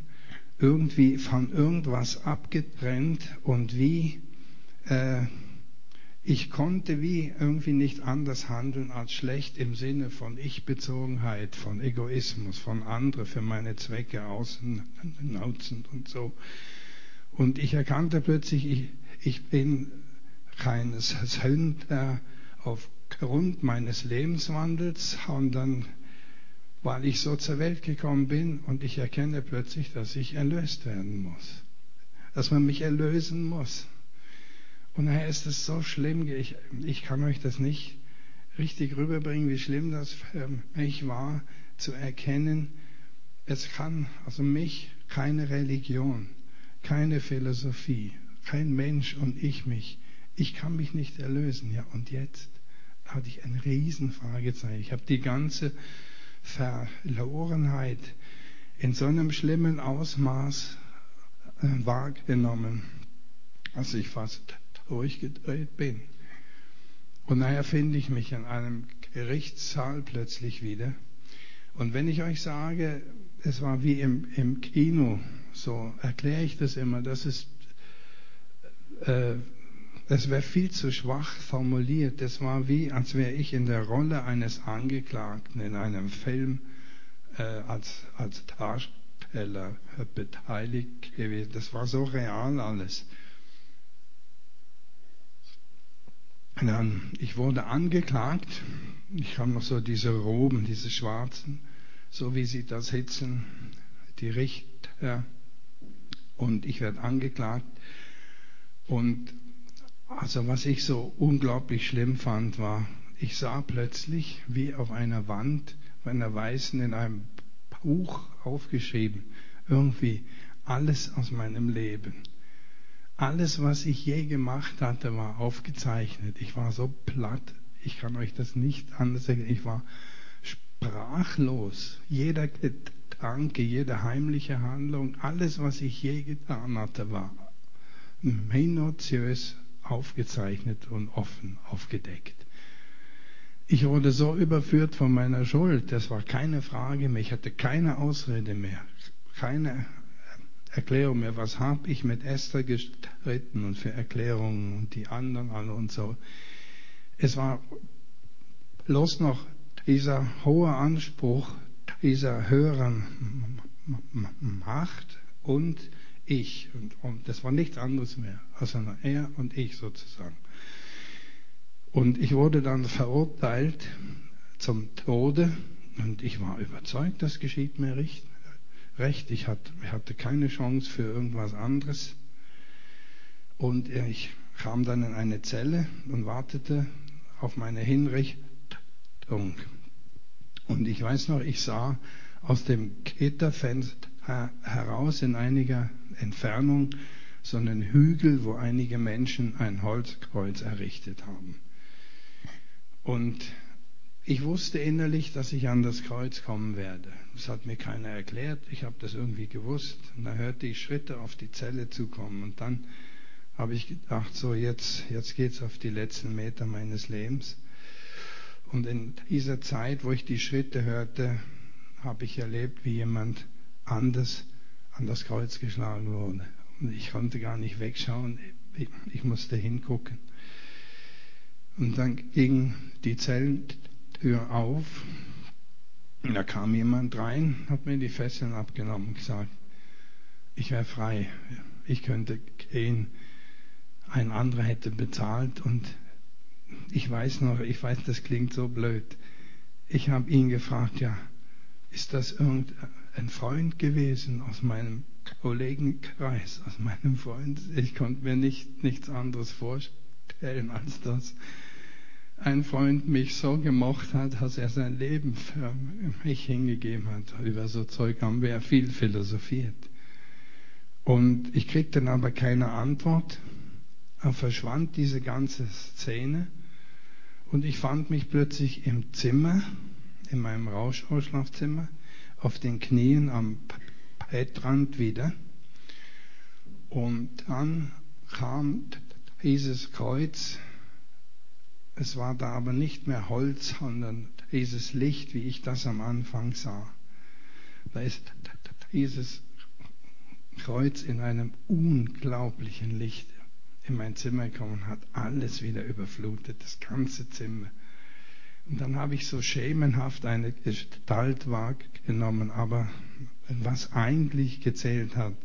Speaker 1: irgendwie von irgendwas abgetrennt und wie äh, ich konnte wie irgendwie nicht anders handeln als schlecht im Sinne von Ich-Bezogenheit, von Egoismus, von andere für meine Zwecke ausnutzend und so. Und ich erkannte plötzlich, ich, ich bin kein Sünder aufgrund meines Lebenswandels, sondern weil ich so zur Welt gekommen bin und ich erkenne plötzlich, dass ich erlöst werden muss. Dass man mich erlösen muss. Und daher ist es so schlimm, ich, ich kann euch das nicht richtig rüberbringen, wie schlimm das für mich war, zu erkennen, es kann also mich keine Religion keine Philosophie, kein Mensch und ich mich. Ich kann mich nicht erlösen. Ja, und jetzt hatte ich ein Riesenfragezeichen. Ich habe die ganze Verlorenheit in so einem schlimmen Ausmaß äh, wahrgenommen, dass ich fast durchgedreht bin. Und nachher finde ich mich in einem Gerichtssaal plötzlich wieder. Und wenn ich euch sage, es war wie im, im Kino, so erkläre ich das immer. Das ist, äh, es wäre viel zu schwach formuliert. Das war wie, als wäre ich in der Rolle eines Angeklagten in einem Film äh, als, als Darsteller beteiligt gewesen. Das war so real alles. Dann, ich wurde angeklagt. Ich habe noch so diese Roben, diese schwarzen, so wie sie da sitzen, die Richter und ich werde angeklagt. Und also was ich so unglaublich schlimm fand, war, ich sah plötzlich wie auf einer Wand, auf einer weißen, in einem Buch aufgeschrieben, irgendwie alles aus meinem Leben. Alles, was ich je gemacht hatte, war aufgezeichnet. Ich war so platt, ich kann euch das nicht anders sagen. Ich war sprachlos. Jeder Gedanke, jede heimliche Handlung, alles, was ich je getan hatte, war minutiös aufgezeichnet und offen aufgedeckt. Ich wurde so überführt von meiner Schuld, das war keine Frage mehr, ich hatte keine Ausrede mehr, keine Erklärung mehr. Was habe ich mit Esther gestritten und für Erklärungen und die anderen alle und so. Es war bloß noch dieser hohe Anspruch, dieser höheren Macht und ich. Und, und das war nichts anderes mehr, als er und ich sozusagen. Und ich wurde dann verurteilt zum Tode und ich war überzeugt, das geschieht mir recht. Recht. Ich hatte keine Chance für irgendwas anderes. Und ich kam dann in eine Zelle und wartete auf meine Hinrichtung. Und ich weiß noch, ich sah aus dem Gitterfenster heraus in einiger Entfernung so einen Hügel, wo einige Menschen ein Holzkreuz errichtet haben. Und ich wusste innerlich, dass ich an das Kreuz kommen werde. Das hat mir keiner erklärt. Ich habe das irgendwie gewusst. Und da hörte ich Schritte auf die Zelle zukommen. Und dann habe ich gedacht, so jetzt, jetzt geht's auf die letzten Meter meines Lebens. Und in dieser Zeit, wo ich die Schritte hörte, habe ich erlebt, wie jemand anders an das Kreuz geschlagen wurde. Und ich konnte gar nicht wegschauen. Ich musste hingucken. Und dann ging die Zellentür auf. Und da kam jemand rein, hat mir die Fesseln abgenommen und gesagt, ich wäre frei, ich könnte gehen. Ein anderer hätte bezahlt und ich weiß noch, ich weiß, das klingt so blöd. Ich habe ihn gefragt, ja, ist das irgendein Freund gewesen aus meinem Kollegenkreis, aus meinem Freund? Ich konnte mir nicht, nichts anderes vorstellen, als dass ein Freund mich so gemocht hat, dass er sein Leben für mich hingegeben hat. Über so Zeug haben wir ja viel philosophiert. Und ich kriegte dann aber keine Antwort. Er verschwand diese ganze Szene. Und ich fand mich plötzlich im Zimmer, in meinem Rauschausschlafzimmer, auf den Knien am Bettrand wieder. Und dann kam dieses Kreuz. Es war da aber nicht mehr Holz, sondern dieses Licht, wie ich das am Anfang sah. Da ist dieses Kreuz in einem unglaublichen Licht in mein Zimmer gekommen und hat alles wieder überflutet, das ganze Zimmer. Und dann habe ich so schemenhaft eine Gestalt wahrgenommen, aber was eigentlich gezählt hat,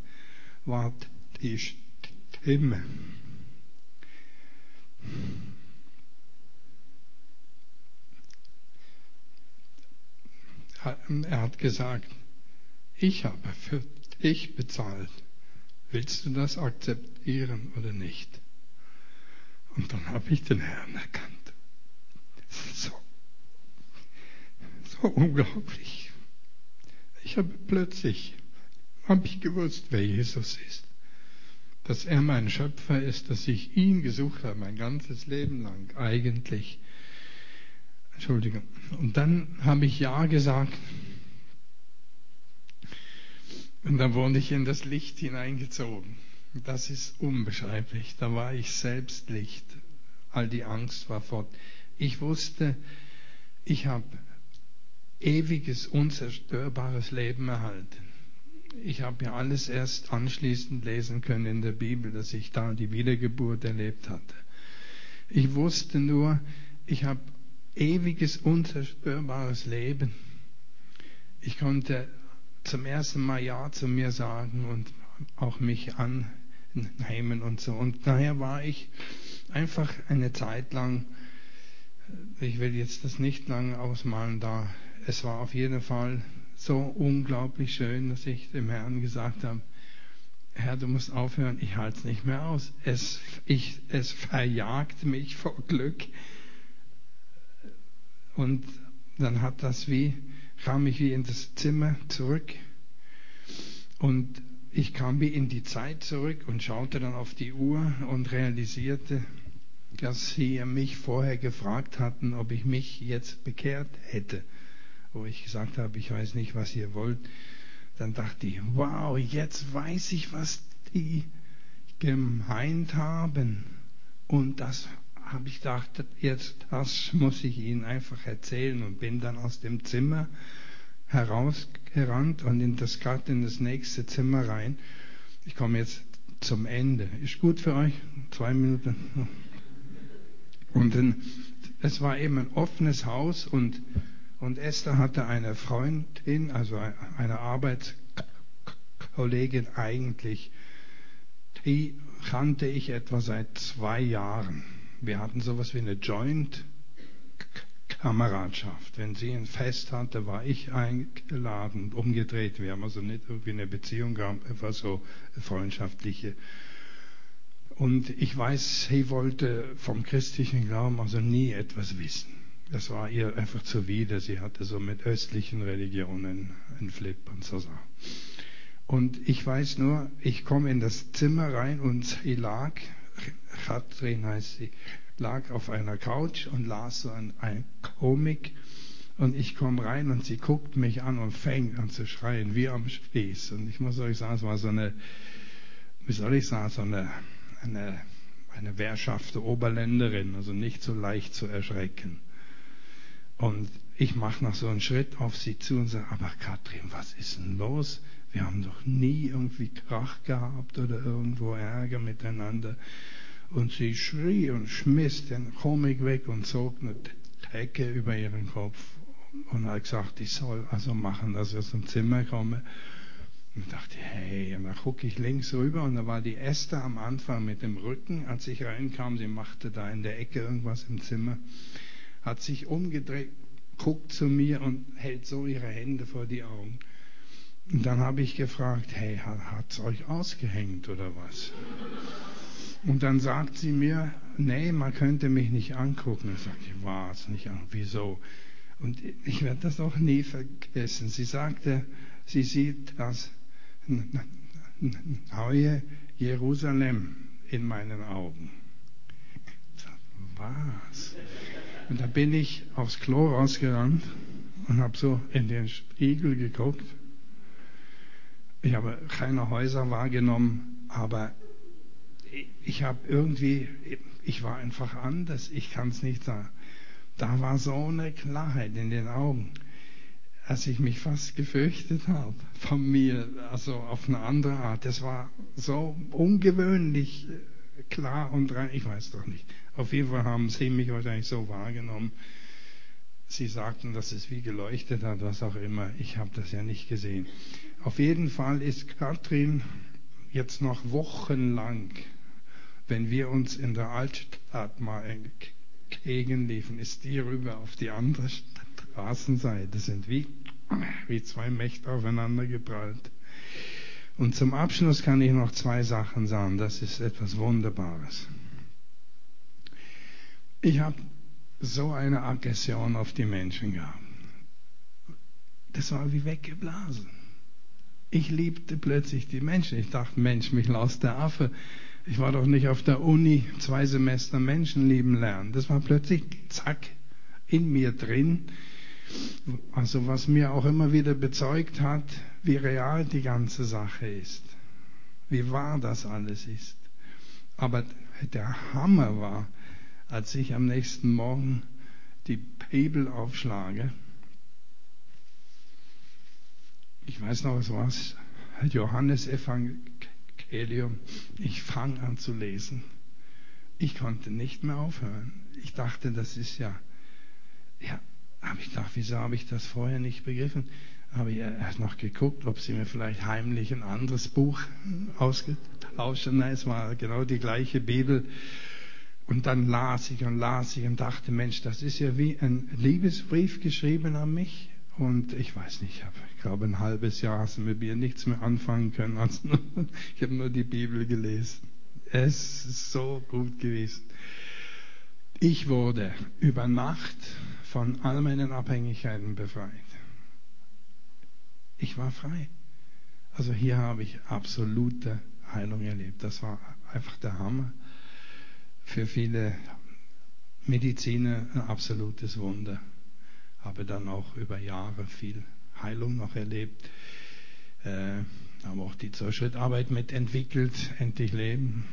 Speaker 1: war die Stimme. Er hat gesagt, ich habe für dich bezahlt. Willst du das akzeptieren oder nicht? Und dann habe ich den Herrn erkannt. So, so unglaublich. Ich habe plötzlich, habe ich gewusst, wer Jesus ist. Dass er mein Schöpfer ist, dass ich ihn gesucht habe, mein ganzes Leben lang eigentlich. Entschuldigung. Und dann habe ich Ja gesagt und dann wurde ich in das Licht hineingezogen. Das ist unbeschreiblich. Da war ich selbst Licht. All die Angst war fort. Ich wusste, ich habe ewiges, unzerstörbares Leben erhalten. Ich habe ja alles erst anschließend lesen können in der Bibel, dass ich da die Wiedergeburt erlebt hatte. Ich wusste nur, ich habe ewiges, unzerstörbares Leben. Ich konnte zum ersten Mal Ja zu mir sagen und auch mich annehmen und so. Und daher war ich einfach eine Zeit lang, ich will jetzt das nicht lang ausmalen da, es war auf jeden Fall so unglaublich schön, dass ich dem Herrn gesagt habe, Herr, du musst aufhören, ich halte es nicht mehr aus. Es, ich, es verjagt mich vor Glück. Und dann hat das wie kam ich wie in das Zimmer zurück und ich kam wie in die Zeit zurück und schaute dann auf die Uhr und realisierte, dass sie mich vorher gefragt hatten, ob ich mich jetzt bekehrt hätte. Wo ich gesagt habe, ich weiß nicht, was ihr wollt. Dann dachte ich, wow, jetzt weiß ich, was die gemeint haben. Und das habe ich gedacht, jetzt das muss ich Ihnen einfach erzählen und bin dann aus dem Zimmer herausgerannt und in das gerade in das nächste Zimmer rein. Ich komme jetzt zum Ende. Ist gut für euch? Zwei Minuten. Und dann, es war eben ein offenes Haus und, und Esther hatte eine Freundin, also eine Arbeitskollegin eigentlich, die kannte ich etwa seit zwei Jahren. Wir hatten sowas wie eine Joint Kameradschaft. Wenn sie ein Fest hatte, war ich eingeladen, umgedreht. Wir haben also nicht irgendwie eine Beziehung gehabt, einfach so freundschaftliche. Und ich weiß, sie wollte vom christlichen Glauben also nie etwas wissen. Das war ihr einfach zuwider. Sie hatte so mit östlichen Religionen einen Flip und so. Und ich weiß nur, ich komme in das Zimmer rein und sie lag Katrin heißt sie, lag auf einer Couch und las so ein, ein Komik. Und ich komme rein und sie guckt mich an und fängt an zu schreien, wie am Spieß. Und ich muss euch sagen, es war so eine, wie soll ich sagen, so eine, eine, eine wehrschafte Oberländerin, also nicht so leicht zu erschrecken. Und ich mache noch so einen Schritt auf sie zu und sage, aber Katrin, was ist denn los? Wir haben doch nie irgendwie Krach gehabt oder irgendwo Ärger miteinander. Und sie schrie und schmiss den Comic weg und zog eine Decke über ihren Kopf und hat gesagt, ich soll also machen, dass ich aus dem Zimmer komme. Und dachte, hey, und dann gucke ich links rüber und da war die Esther am Anfang mit dem Rücken, als ich reinkam, sie machte da in der Ecke irgendwas im Zimmer, hat sich umgedreht, guckt zu mir und hält so ihre Hände vor die Augen. Und dann habe ich gefragt, hey, hat es euch ausgehängt oder was? Und dann sagt sie mir, nee, man könnte mich nicht angucken. Ich sage, ich war es nicht. Wieso? Und ich werde das auch nie vergessen. Sie sagte, sie sieht das neue Jerusalem in meinen Augen. Was? Und da bin ich aufs Klo rausgerannt und habe so in den Spiegel geguckt. Ich habe keine Häuser wahrgenommen, aber ich habe irgendwie, ich war einfach anders. Ich kann es nicht sagen. Da war so eine Klarheit in den Augen, dass ich mich fast gefürchtet habe von mir, also auf eine andere Art. Das war so ungewöhnlich klar und rein. Ich weiß doch nicht. Auf jeden Fall haben sie mich wahrscheinlich so wahrgenommen. Sie sagten, dass es wie geleuchtet hat, was auch immer. Ich habe das ja nicht gesehen. Auf jeden Fall ist Katrin jetzt noch wochenlang, wenn wir uns in der Altstadt mal entgegenliefen, ist die rüber auf die andere Straßenseite, sind wie, wie zwei Mächte aufeinander geprallt. Und zum Abschluss kann ich noch zwei Sachen sagen. Das ist etwas Wunderbares. Ich habe so eine Aggression auf die Menschen gehabt. Das war wie weggeblasen. Ich liebte plötzlich die Menschen. Ich dachte, Mensch, mich laus der Affe. Ich war doch nicht auf der Uni zwei Semester Menschen lieben lernen. Das war plötzlich, zack, in mir drin. Also was mir auch immer wieder bezeugt hat, wie real die ganze Sache ist. Wie wahr das alles ist. Aber der Hammer war, als ich am nächsten Morgen die Bibel aufschlage. Ich weiß noch, es war Johannes Evangelium. Ich fange an zu lesen. Ich konnte nicht mehr aufhören. Ich dachte, das ist ja, ja, habe ich gedacht, wieso habe ich das vorher nicht begriffen? Habe ich erst noch geguckt, ob sie mir vielleicht heimlich ein anderes Buch ausgetauscht haben. Nein, es war genau die gleiche Bibel. Und dann las ich und las ich und dachte, Mensch, das ist ja wie ein Liebesbrief geschrieben an mich. Und ich weiß nicht, ich, habe, ich glaube, ein halbes Jahr hast du mit mir nichts mehr anfangen können. Also nur, ich habe nur die Bibel gelesen. Es ist so gut gewesen. Ich wurde über Nacht von all meinen Abhängigkeiten befreit. Ich war frei. Also hier habe ich absolute Heilung erlebt. Das war einfach der Hammer für viele Mediziner ein absolutes Wunder. Habe dann auch über Jahre viel Heilung noch erlebt. Äh, habe auch die Zwei-Schritt-Arbeit mitentwickelt, endlich leben,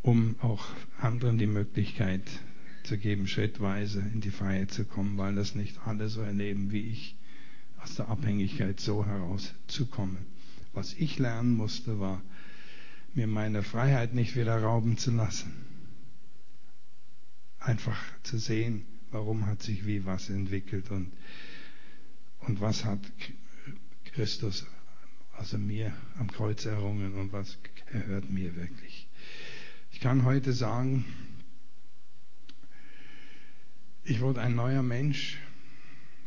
Speaker 1: um auch anderen die Möglichkeit zu geben, schrittweise in die Freiheit zu kommen, weil das nicht alle so erleben wie ich, aus der Abhängigkeit so herauszukommen. Was ich lernen musste, war, mir meine Freiheit nicht wieder rauben zu lassen. Einfach zu sehen, warum hat sich wie was entwickelt und, und was hat Christus also mir am Kreuz errungen und was gehört mir wirklich. Ich kann heute sagen, ich wurde ein neuer Mensch.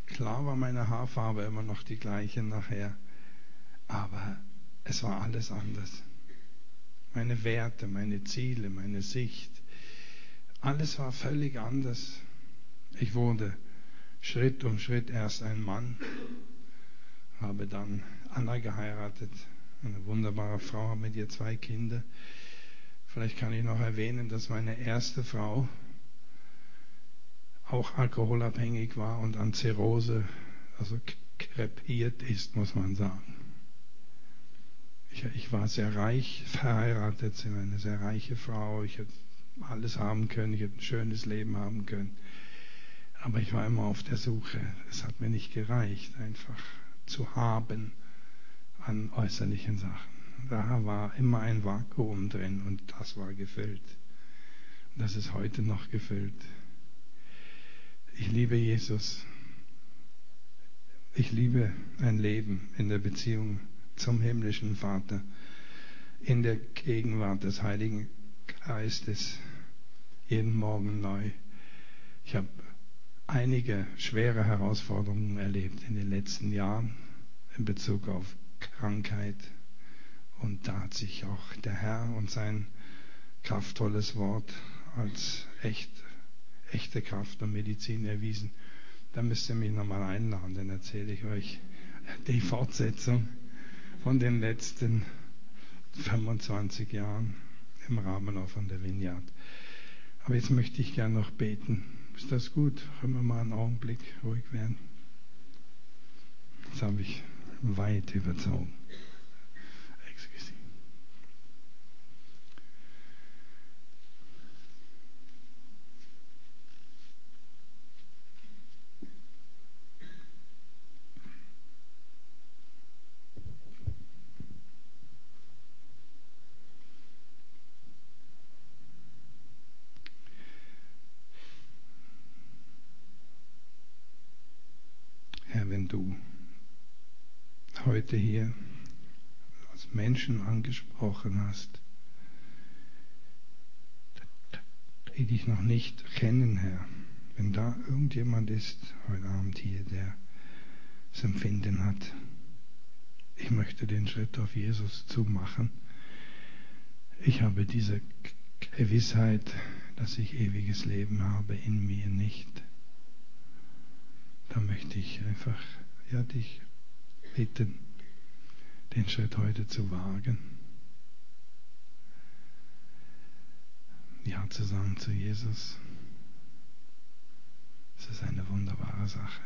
Speaker 1: Klar war meine Haarfarbe immer noch die gleiche nachher, aber es war alles anders meine Werte, meine Ziele, meine Sicht. Alles war völlig anders. Ich wurde Schritt um Schritt erst ein Mann, habe dann Anna geheiratet, eine wunderbare Frau, habe mit ihr zwei Kinder. Vielleicht kann ich noch erwähnen, dass meine erste Frau auch alkoholabhängig war und an Zirrhose, also krepiert ist, muss man sagen. Ich, ich war sehr reich verheiratet, sie war eine sehr reiche Frau. Ich hätte alles haben können, ich hätte ein schönes Leben haben können. Aber ich war immer auf der Suche. Es hat mir nicht gereicht, einfach zu haben an äußerlichen Sachen. Da war immer ein Vakuum drin und das war gefüllt. Das ist heute noch gefüllt. Ich liebe Jesus. Ich liebe ein Leben in der Beziehung zum himmlischen Vater, in der Gegenwart des Heiligen Geistes, jeden Morgen neu. Ich habe einige schwere Herausforderungen erlebt in den letzten Jahren in Bezug auf Krankheit. Und da hat sich auch der Herr und sein kraftvolles Wort als echt, echte Kraft und Medizin erwiesen. Da müsst ihr mich nochmal einladen, dann erzähle ich euch die Fortsetzung von den letzten 25 Jahren im Rahmen von der Vineyard. Aber jetzt möchte ich gern noch beten. Ist das gut? Können wir mal einen Augenblick ruhig werden? Das habe ich weit überzogen. Excuse. Herr, wenn du heute hier als Menschen angesprochen hast, die dich noch nicht kennen, Herr, wenn da irgendjemand ist heute Abend hier, der das Empfinden hat, ich möchte den Schritt auf Jesus zumachen. Ich habe diese Gewissheit, dass ich ewiges Leben habe, in mir nicht. Da möchte ich einfach ja, dich bitten, den Schritt heute zu wagen. Ja zu sagen zu Jesus. Es ist eine wunderbare Sache,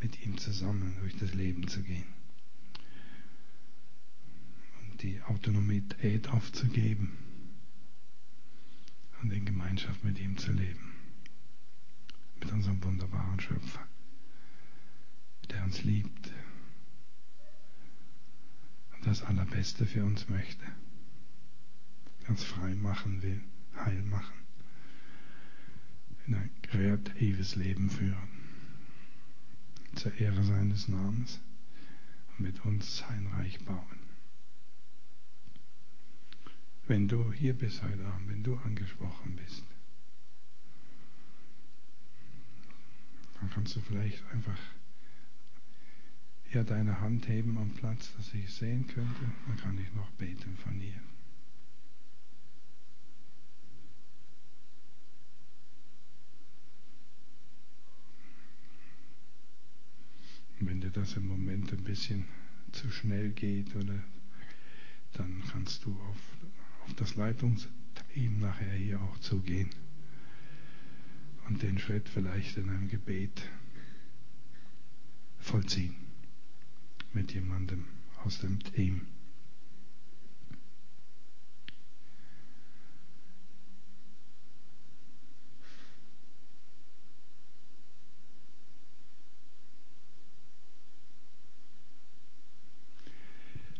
Speaker 1: mit ihm zusammen durch das Leben zu gehen. Und die Autonomität aufzugeben und in Gemeinschaft mit ihm zu leben. Mit unserem wunderbaren Schöpfer, der uns liebt das Allerbeste für uns möchte. Uns frei machen will, heil machen, in ein kreatives Leben führen, zur Ehre seines Namens und mit uns sein Reich bauen. Wenn du hier bist heute Abend, wenn du angesprochen bist, dann kannst du vielleicht einfach ja deine Hand heben am Platz, dass ich sehen könnte. Dann kann ich noch beten von hier. Wenn dir das im Moment ein bisschen zu schnell geht, oder dann kannst du auf, auf das Leitungsteam nachher hier auch zugehen und den Schritt vielleicht in einem Gebet vollziehen mit jemandem aus dem Team.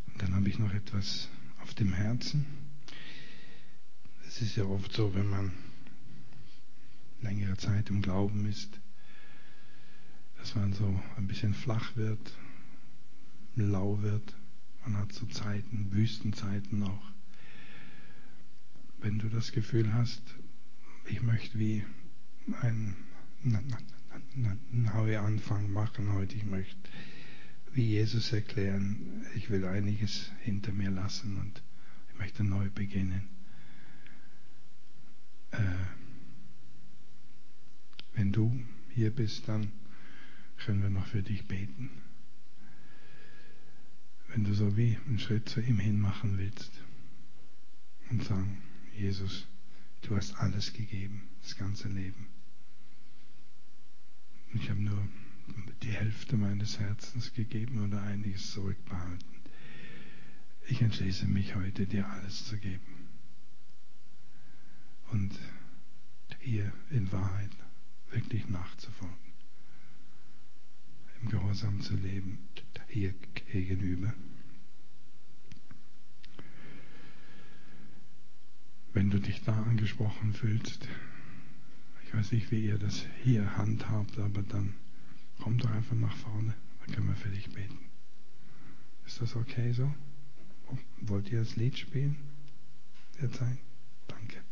Speaker 1: Und dann habe ich noch etwas auf dem Herzen. Es ist ja oft so, wenn man längere Zeit im Glauben ist, dass man so ein bisschen flach wird, lau wird. Man hat so Zeiten, Wüstenzeiten auch. Wenn du das Gefühl hast, ich möchte wie einen, einen Neuanfang machen heute, ich möchte wie Jesus erklären, ich will einiges hinter mir lassen und ich möchte neu beginnen. Äh, wenn du hier bist, dann können wir noch für dich beten. Wenn du so wie einen Schritt zu ihm hin machen willst und sagen, Jesus, du hast alles gegeben, das ganze Leben. Ich habe nur die Hälfte meines Herzens gegeben oder einiges zurückbehalten. Ich entschließe mich heute, dir alles zu geben. Und ihr in Wahrheit wirklich nachzufolgen im Gehorsam zu leben hier gegenüber. Wenn du dich da angesprochen fühlst, ich weiß nicht, wie ihr das hier handhabt, aber dann komm doch einfach nach vorne, dann können wir für dich beten. Ist das okay so? Wollt ihr das Lied spielen? Derzeit? Danke.